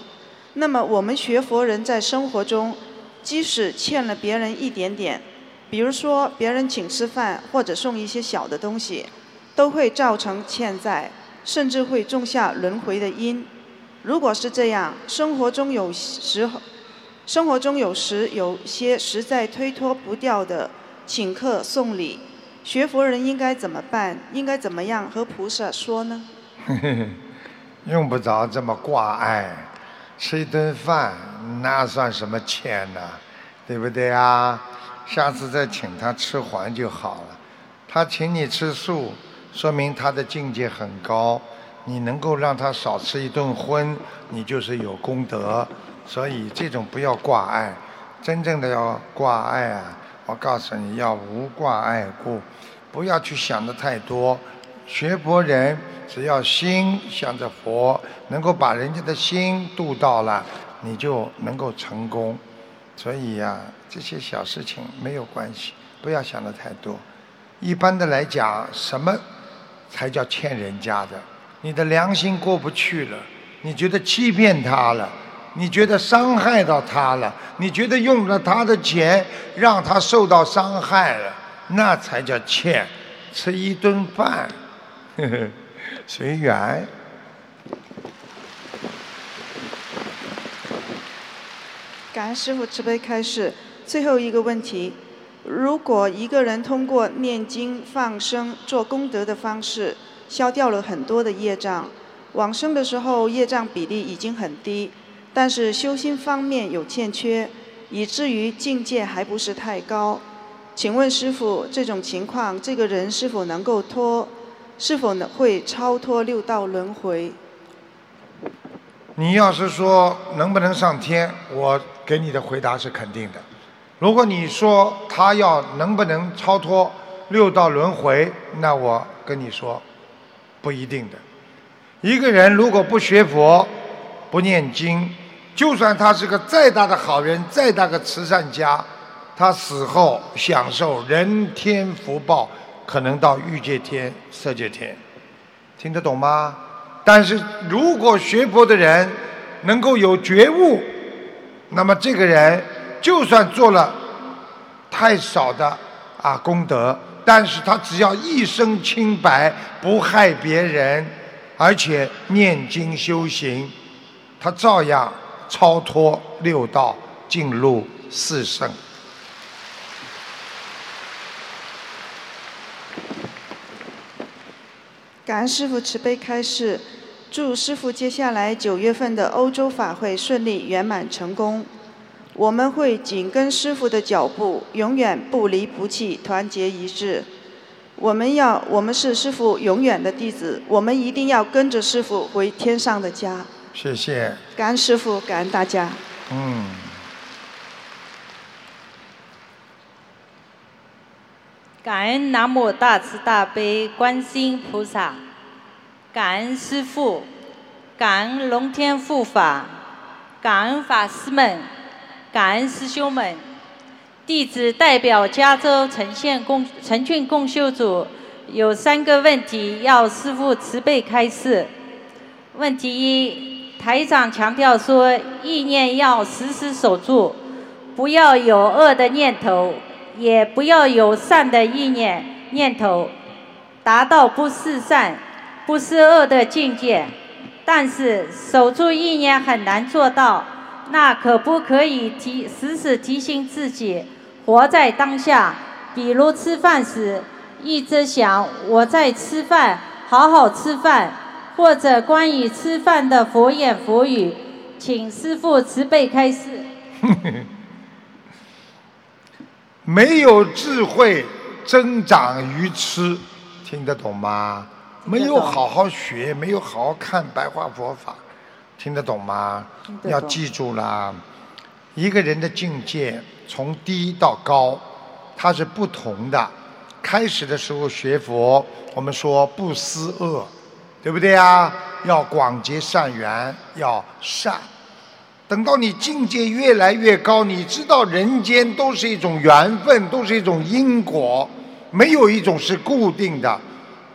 那么，我们学佛人在生活中，即使欠了别人一点点，比如说别人请吃饭或者送一些小的东西，都会造成欠债，甚至会种下轮回的因。如果是这样，生活中有时候，生活中有时有些实在推脱不掉的请客送礼，学佛人应该怎么办？应该怎么样和菩萨说呢？(laughs) 用不着这么挂碍，吃一顿饭那算什么欠呢？对不对啊？下次再请他吃还就好了。他请你吃素，说明他的境界很高。你能够让他少吃一顿荤，你就是有功德。所以这种不要挂碍，真正的要挂碍啊！我告诉你要无挂碍故，不要去想的太多。学佛人只要心向着佛，能够把人家的心度到了，你就能够成功。所以呀，这些小事情没有关系，不要想的太多。一般的来讲，什么才叫欠人家的？你的良心过不去了，你觉得欺骗他了，你觉得伤害到他了，你觉得用了他的钱让他受到伤害了，那才叫欠。吃一顿饭，呵呵，随缘。感恩师傅慈悲开示。最后一个问题：如果一个人通过念经、放生、做功德的方式，消掉了很多的业障，往生的时候业障比例已经很低，但是修心方面有欠缺，以至于境界还不是太高。请问师傅，这种情况，这个人是否能够脱，是否能会超脱六道轮回？你要是说能不能上天，我给你的回答是肯定的。如果你说他要能不能超脱六道轮回，那我跟你说。不一定的，一个人如果不学佛、不念经，就算他是个再大的好人、再大个慈善家，他死后享受人天福报，可能到欲界天、色界天，听得懂吗？但是如果学佛的人能够有觉悟，那么这个人就算做了太少的啊功德。但是他只要一生清白，不害别人，而且念经修行，他照样超脱六道，进入四圣。感恩师父慈悲开示，祝师父接下来九月份的欧洲法会顺利圆满成功。我们会紧跟师傅的脚步，永远不离不弃，团结一致。我们要，我们是师傅永远的弟子，我们一定要跟着师傅回天上的家。谢谢。感恩师傅，感恩大家。嗯。感恩南无大慈大悲观世音菩萨，感恩师父，感恩龙天护法，感恩法师们。感恩师兄们，弟子代表加州城县共城郡共修组有三个问题要师父慈悲开示。问题一，台长强调说，意念要时时守住，不要有恶的念头，也不要有善的意念念头，达到不是善、不是恶的境界。但是守住意念很难做到。那可不可以提时时提醒自己活在当下？比如吃饭时一直想我在吃饭，好好吃饭，或者关于吃饭的佛言佛语，请师父慈悲开示。(laughs) 没有智慧增长愚痴，听得懂吗？没有好好学，没有好好看白话佛法，听得懂吗？懂要记住了，一个人的境界从低到高，它是不同的。开始的时候学佛，我们说不思恶，对不对啊？要广结善缘，要善。等到你境界越来越高，你知道人间都是一种缘分，都是一种因果，没有一种是固定的，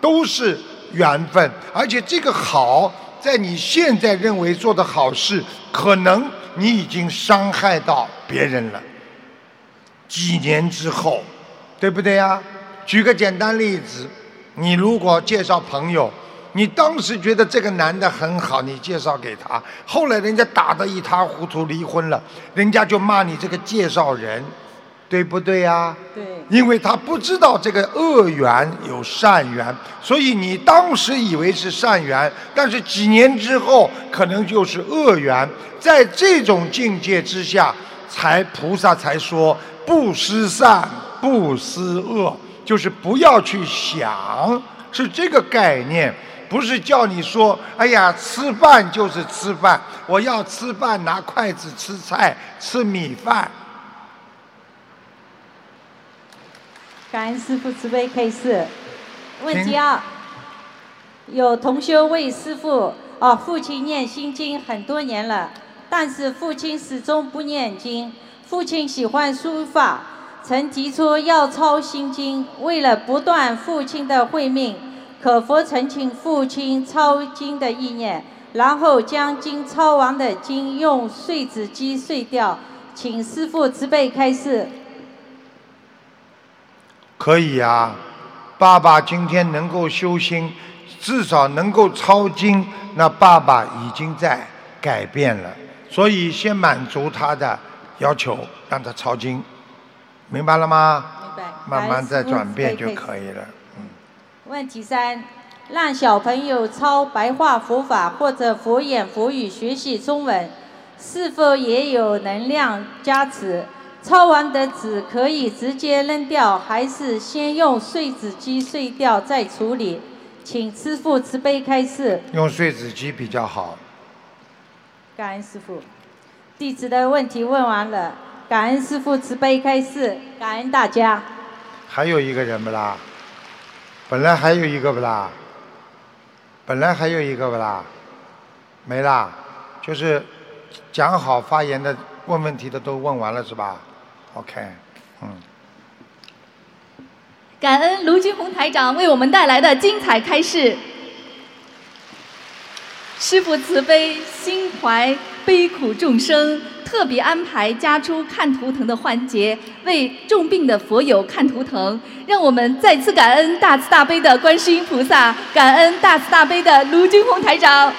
都是缘分。而且这个好，在你现在认为做的好事，可能你已经伤害到别人了。几年之后，对不对呀？举个简单例子，你如果介绍朋友，你当时觉得这个男的很好，你介绍给他，后来人家打得一塌糊涂，离婚了，人家就骂你这个介绍人，对不对呀？对。因为他不知道这个恶缘有善缘，所以你当时以为是善缘，但是几年之后可能就是恶缘。在这种境界之下，才菩萨才说不思善，不思恶，就是不要去想，是这个概念。不是叫你说，哎呀，吃饭就是吃饭，我要吃饭拿筷子吃菜吃米饭。感恩师父慈悲开示。问题二：有同修为师父哦父亲念心经很多年了，但是父亲始终不念经。父亲喜欢书法，曾提出要抄心经。为了不断父亲的慧命，可否澄清父亲抄经的意念，然后将经抄完的经用碎纸机碎掉？请师父慈悲开示。可以啊、爸爸今天能够修心，至少能够抄经，那爸爸已经在改变了。所以先满足他的要求，让他抄经，明白了吗？明白。慢慢再转变就可以了。问题三：让小朋友抄白话佛法或者佛言佛语学习中文，是否也有能量加持？抄完的纸可以直接扔掉，还是先用碎纸机碎掉再处理？请师父慈悲开示。用碎纸机比较好。感恩师父。弟子的问题问完了，感恩师父慈悲开示，感恩大家。还有一个人不啦？本来还有一个不啦？本来还有一个不啦？没啦，就是讲好发言的、问问题的都问完了是吧？OK，嗯。感恩卢军红台长为我们带来的精彩开示。师父慈悲，心怀悲苦众生，特别安排家出看图腾的环节，为重病的佛友看图腾。让我们再次感恩大慈大悲的观世音菩萨，感恩大慈大悲的卢军红台长。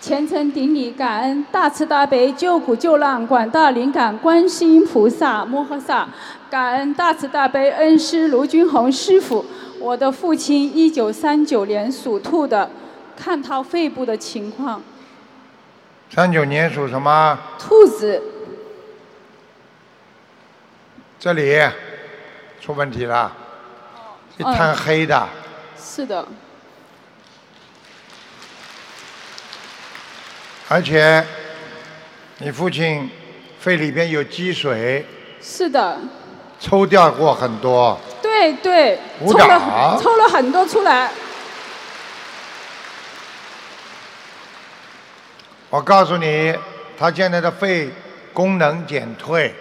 虔诚顶礼感恩大慈大悲救苦救难广大灵感观世音菩萨摩诃萨，感恩大慈大悲恩师卢军宏师傅。我的父亲一九三九年属兔的，看他肺部的情况。三九年属什么？兔子，这里出问题了，一滩黑的，是的，而且你父亲肺里边有积水，是的，抽掉过很多。对对，鼓抽了掌抽了很多出来。我告诉你，他现在的肺功能减退，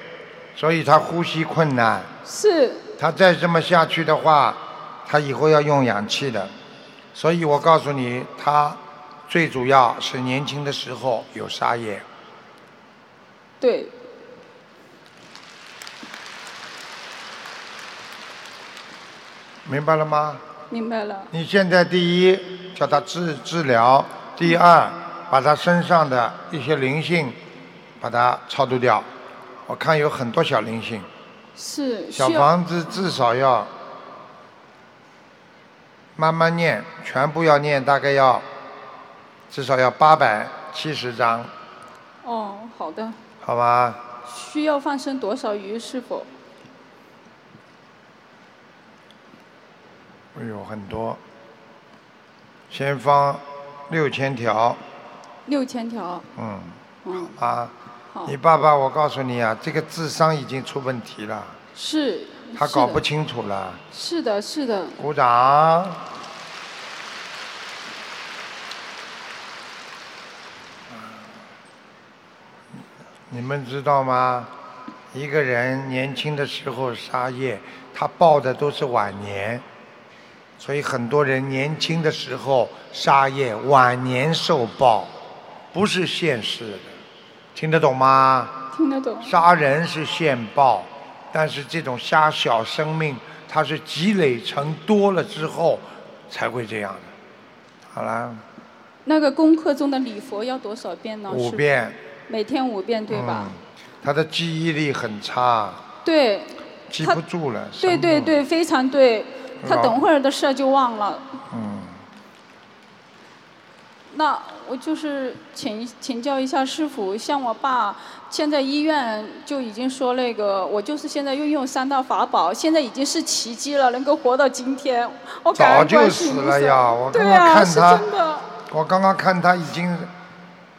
所以他呼吸困难。是他再这么下去的话，他以后要用氧气的。所以我告诉你，他最主要是年轻的时候有沙眼。对，明白了吗？明白了。你现在第一叫他治治疗，第二把他身上的一些灵性把它超度掉。我看有很多小灵性，是小房子至少要慢慢念，全部要念，大概要至少要八百七十张，哦，好的。好吧？需要放生多少鱼，是否？哎呦，很多。先放六千条，六千条。嗯，嗯，啊，你爸爸，我告诉你啊，这个智商已经出问题了，是。他搞不清楚了。是的，是的。鼓掌。你们知道吗？一个人年轻的时候杀业，他报的都是晚年，所以很多人年轻的时候杀业，晚年受报，不是现世的，听得懂吗？听得懂。杀人是现报，但是这种杀小生命，它是积累成多了之后才会这样的。好了，那个功课中的礼佛要多少遍呢？五遍。每天五遍，对吧？嗯，他的记忆力很差，对。记不住了。对对对，非常对。他等会儿的事儿就忘了。嗯，那我就是请请教一下师傅，像我爸现在医院就已经说那个，我就是现在运用三大法宝，现在已经是奇迹了，能够活到今天。我感早恩就死世音菩萨了呀！我刚对刚啊，是看他真的。，我刚刚看他已经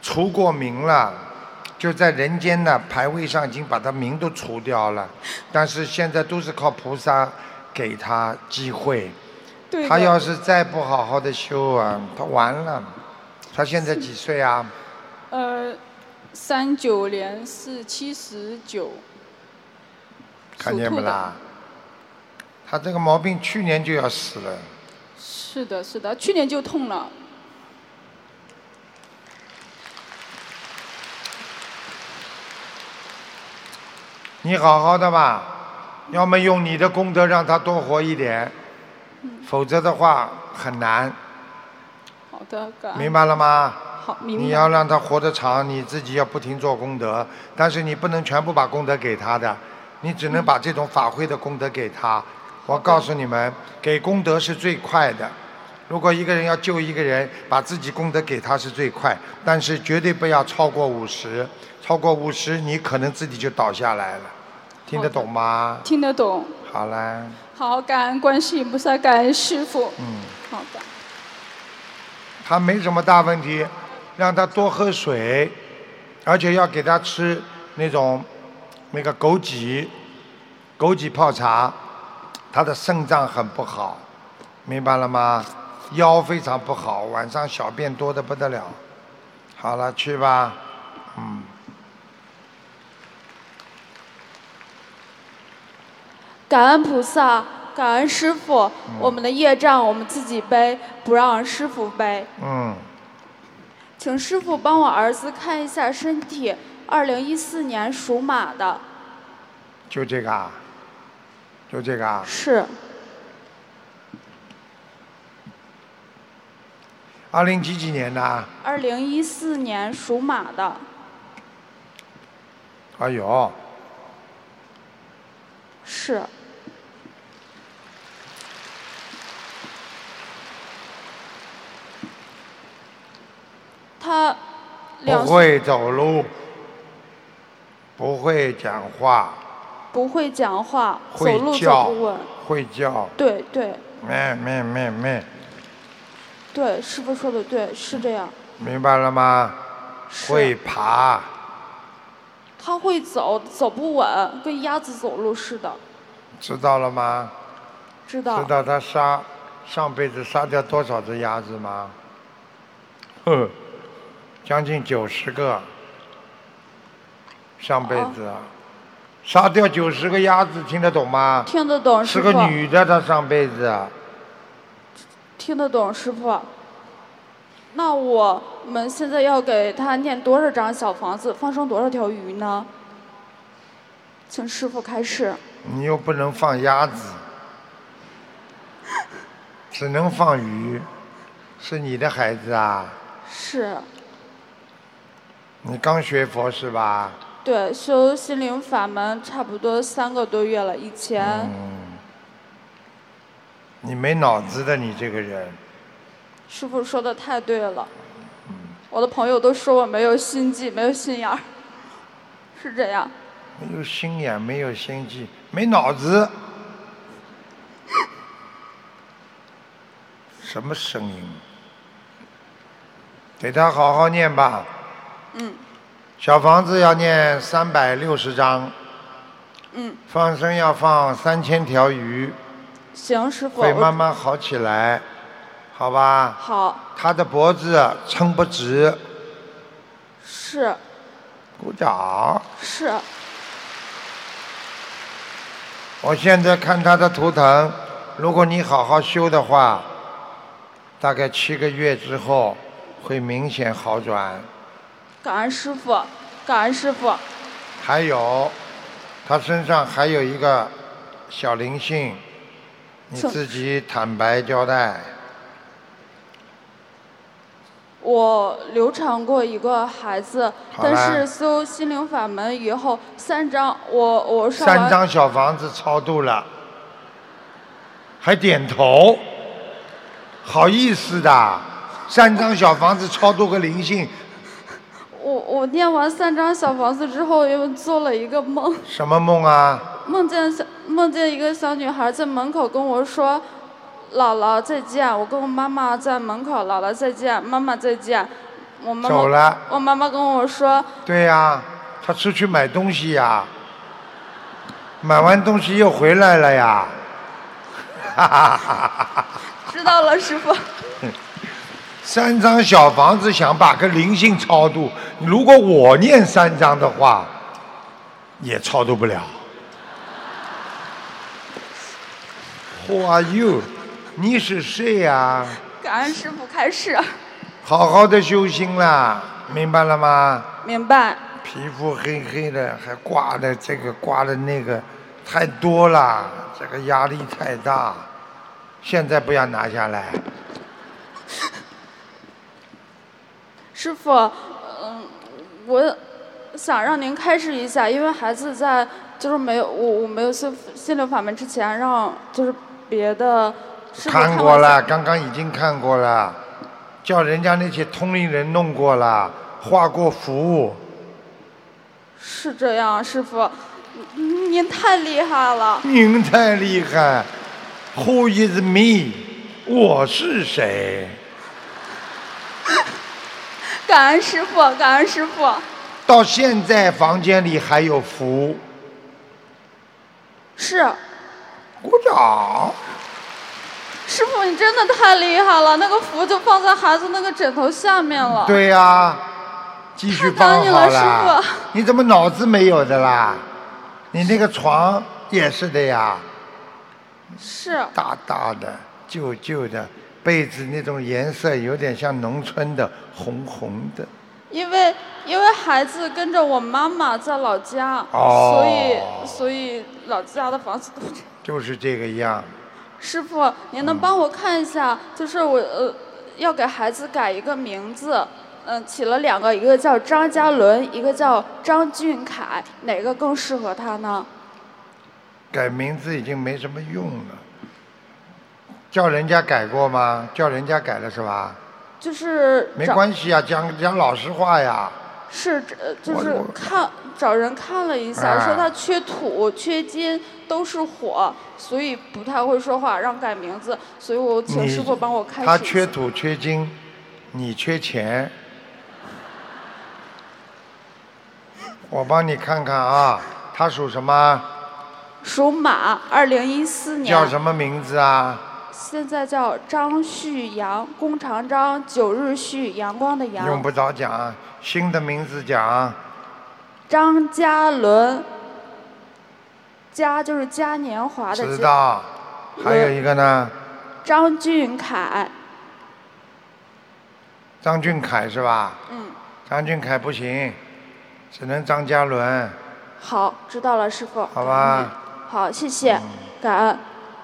除过名了，就在人间的牌位上已经把他名都除掉了，但是现在都是靠菩萨给他机会。对的他要是再不好好的修啊，他完了。他现在几岁啊？呃，三九年是七十九。看见不啦？他这个毛病去年就要死了。是的，是的，去年就痛了。你好好的吧，要么用你的功德让他多活一点，否则的话很难，好的，明白了吗？好，明白。你要让他活得长，你自己要不停做功德，但是你不能全部把功德给他的，你只能把这种法会的功德给他。我告诉你们，给功德是最快的。如果一个人要救一个人，把自己功德给他是最快，但是绝对不要超过五十，超过五十你可能自己就倒下来了，听得懂吗？听得懂。好啦，好，感恩观世音菩萨，感恩师傅。嗯，好的。他没什么大问题，让他多喝水，而且要给他吃那种那个枸杞，枸杞泡茶，他的肾脏很不好，明白了吗？腰非常不好，晚上小便多的不得了。好了，去吧，嗯。感恩菩萨，感恩师傅，我们的业障我们自己背，不让师傅背。嗯，请师傅帮我儿子看一下身体，二零一四年属马的，就这个啊，就这个啊。是。二零几几年的？二零一四年属马的，哎呦，是他不会走路，不会讲话，不会讲话，走路走不稳。，会叫，对对咩咩咩咩，对，师傅说的对，是这样。明白了吗？会爬，他会走，走不稳，跟鸭子走路似的。知道了吗？知道。知道他杀上辈子杀掉多少只鸭子吗？呵，(laughs) 将近九十个。上辈子啊，杀掉九十个鸭子，听得懂吗？听得懂，是个。女的，她上辈子啊。听得懂，师傅。那我们现在要给他念多少张小房子，放生多少条鱼呢？请师傅开始。你又不能放鸭子，只能放鱼，是你的孩子啊？是，你刚学佛是吧？对，修心灵法门差不多三个多月了，以前、嗯你没脑子的，你这个人。师傅说的太对了，我的朋友都说我没有心计，没有心眼儿，(laughs) 是这样。没有心眼，没有心计，没脑子。(laughs) 什么声音？给他好好念吧。嗯小房子要念三百六十章，嗯，放生要放三千条鱼，行，师傅。会慢慢好起来，好吧？好，他的脖子撑不直，是鼓掌。是，我现在看他的图腾，如果你好好修的话，大概七个月之后会明显好转。感恩师傅，感恩师傅。还有，他身上还有一个小灵性，你自己坦白交代。我流产过一个孩子，但是修心灵法门以后，三张我我上三张小房子超度了，还点头，好意思的，三张小房子超度个灵性，我我念完三张小房子之后，又做了一个梦，什么梦啊？梦见小梦见一个小女孩在门口跟我说：“姥姥再见。”我跟我妈妈在门口，姥姥再见，妈妈再见。我妈妈走了我妈妈跟我说，对呀、她出去买东西呀，买完东西又回来了呀，哈哈哈哈哈。知道了，师傅。三张小房子想把个灵性超度，如果我念三张的话，也超度不了。Who are you？你是谁呀、感恩师傅开示，好好的修心啦，明白了吗？明白。皮肤黑黑的，还挂的这个挂的那个，太多了，这个压力太大。现在不要拿下来，师傅，嗯，我想让您开示一下，因为孩子在就是没有我我没有心心灵法门之前，让就是别的看过了，刚刚已经看过了，叫人家那些通灵人弄过了，画过符。是这样，师傅，您您太厉害了。您太厉害，Who is me？我是谁？感恩师傅，感恩师傅。到现在房间里还有符，是，鼓掌。师傅你真的太厉害了，那个符就放在孩子那个枕头下面了。对呀、继续感放好恩你了师傅。你怎么脑子没有的啦？你那个床也是的呀，是。大大的、旧旧的，被子那种颜色有点像农村的红红的。因为因为孩子跟着我妈妈在老家，哦所以所以老家的房子都这样。就是这个样。师傅，您能帮我看一下？就是我呃要给孩子改一个名字，嗯、起了两个，一个叫张嘉伦，一个叫张俊凯，哪个更适合他呢？改名字已经没什么用了。叫人家改过吗？叫人家改了是吧？就是没关系啊，讲讲老实话呀。是呃就是看找人看了一下，啊说他缺土、缺金，都是火，所以不太会说话，让改名字，所以我请师傅帮我开示一下他缺土缺金，你缺钱。(laughs) 我帮你看看啊，他属什么？属马，二零一四年。叫什么名字啊？现在叫张旭阳，弓长张，九日旭，阳光的阳。用不着讲，新的名字讲。张嘉伦，嘉就是嘉年华的嘉。知道。还有一个呢，张俊凯，张俊凯是吧？嗯，张俊凯不行，只能张嘉伦，好，知道了，师傅。好吧？好，谢谢，感恩。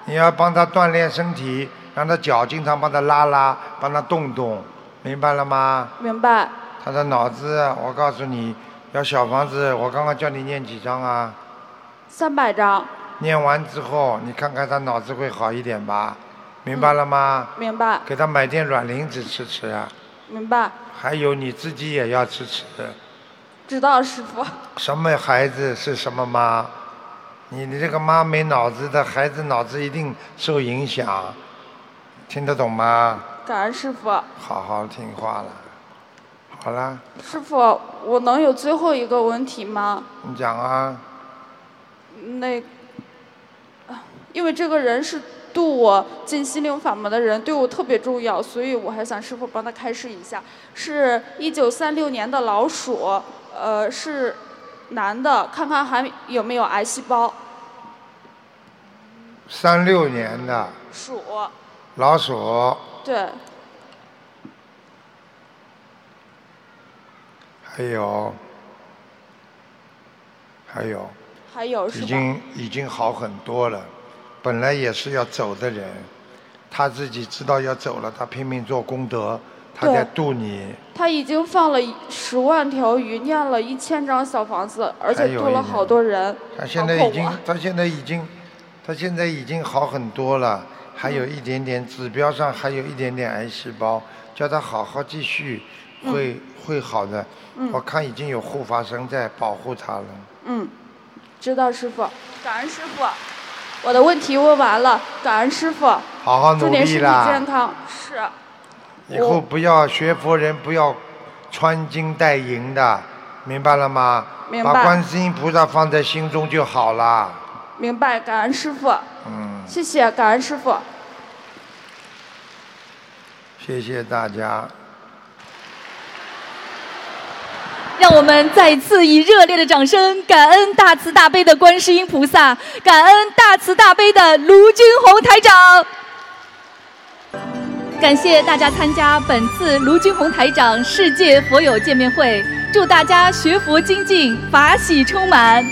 你要帮他锻炼身体，让他脚经常帮他拉拉，帮他动动，明白了吗？明白。他的脑子，我告诉你，要小房子，我刚刚叫你念几张啊？三百张，念完之后，你看看他脑子会好一点吧？明白了吗？明白，给他买点软磷脂吃吃啊，明白，还有你自己也要吃吃。知道师傅。什么孩子是什么妈？你你这个妈没脑子的孩子，脑子一定受影响，听得懂吗？感恩师傅。好好听话了。好啦，师傅，我能有最后一个问题吗？你讲啊。那，啊因为这个人是度我进心灵法门的人，对我特别重要，所以我还想师傅帮他开示一下。是一九三六年的老鼠，呃，是男的，看看还有没有癌细胞。三六年的鼠，老鼠，对，还有，还有，还有？已经已经好很多了。本来也是要走的人，他自己知道要走了，他拼命做功德，他在渡你。他已经放了十万条鱼，念了一千张小房子，而且还有一年度了好多人。他现在已经他现在已经，他现在已经好很多了，还有一点点指标上还有一点点癌细胞，叫他好好继续，会、会好的。嗯我看已经有护法神在保护他了。嗯，知道师傅，感恩师傅。我的问题问完了，感恩师傅。好好努祝您身体力啦！健康。是。以后不要学佛人不要穿金戴银的，明白了吗？明白把观世音菩萨放在心中就好了。明白，感恩师傅。嗯，谢谢，感恩师傅。谢谢大家。让我们再次以热烈的掌声，感恩大慈大悲的观世音菩萨，感恩大慈大悲的卢军红台长。感谢大家参加本次卢军红台长世界佛友见面会，祝大家学佛精进，法喜充满。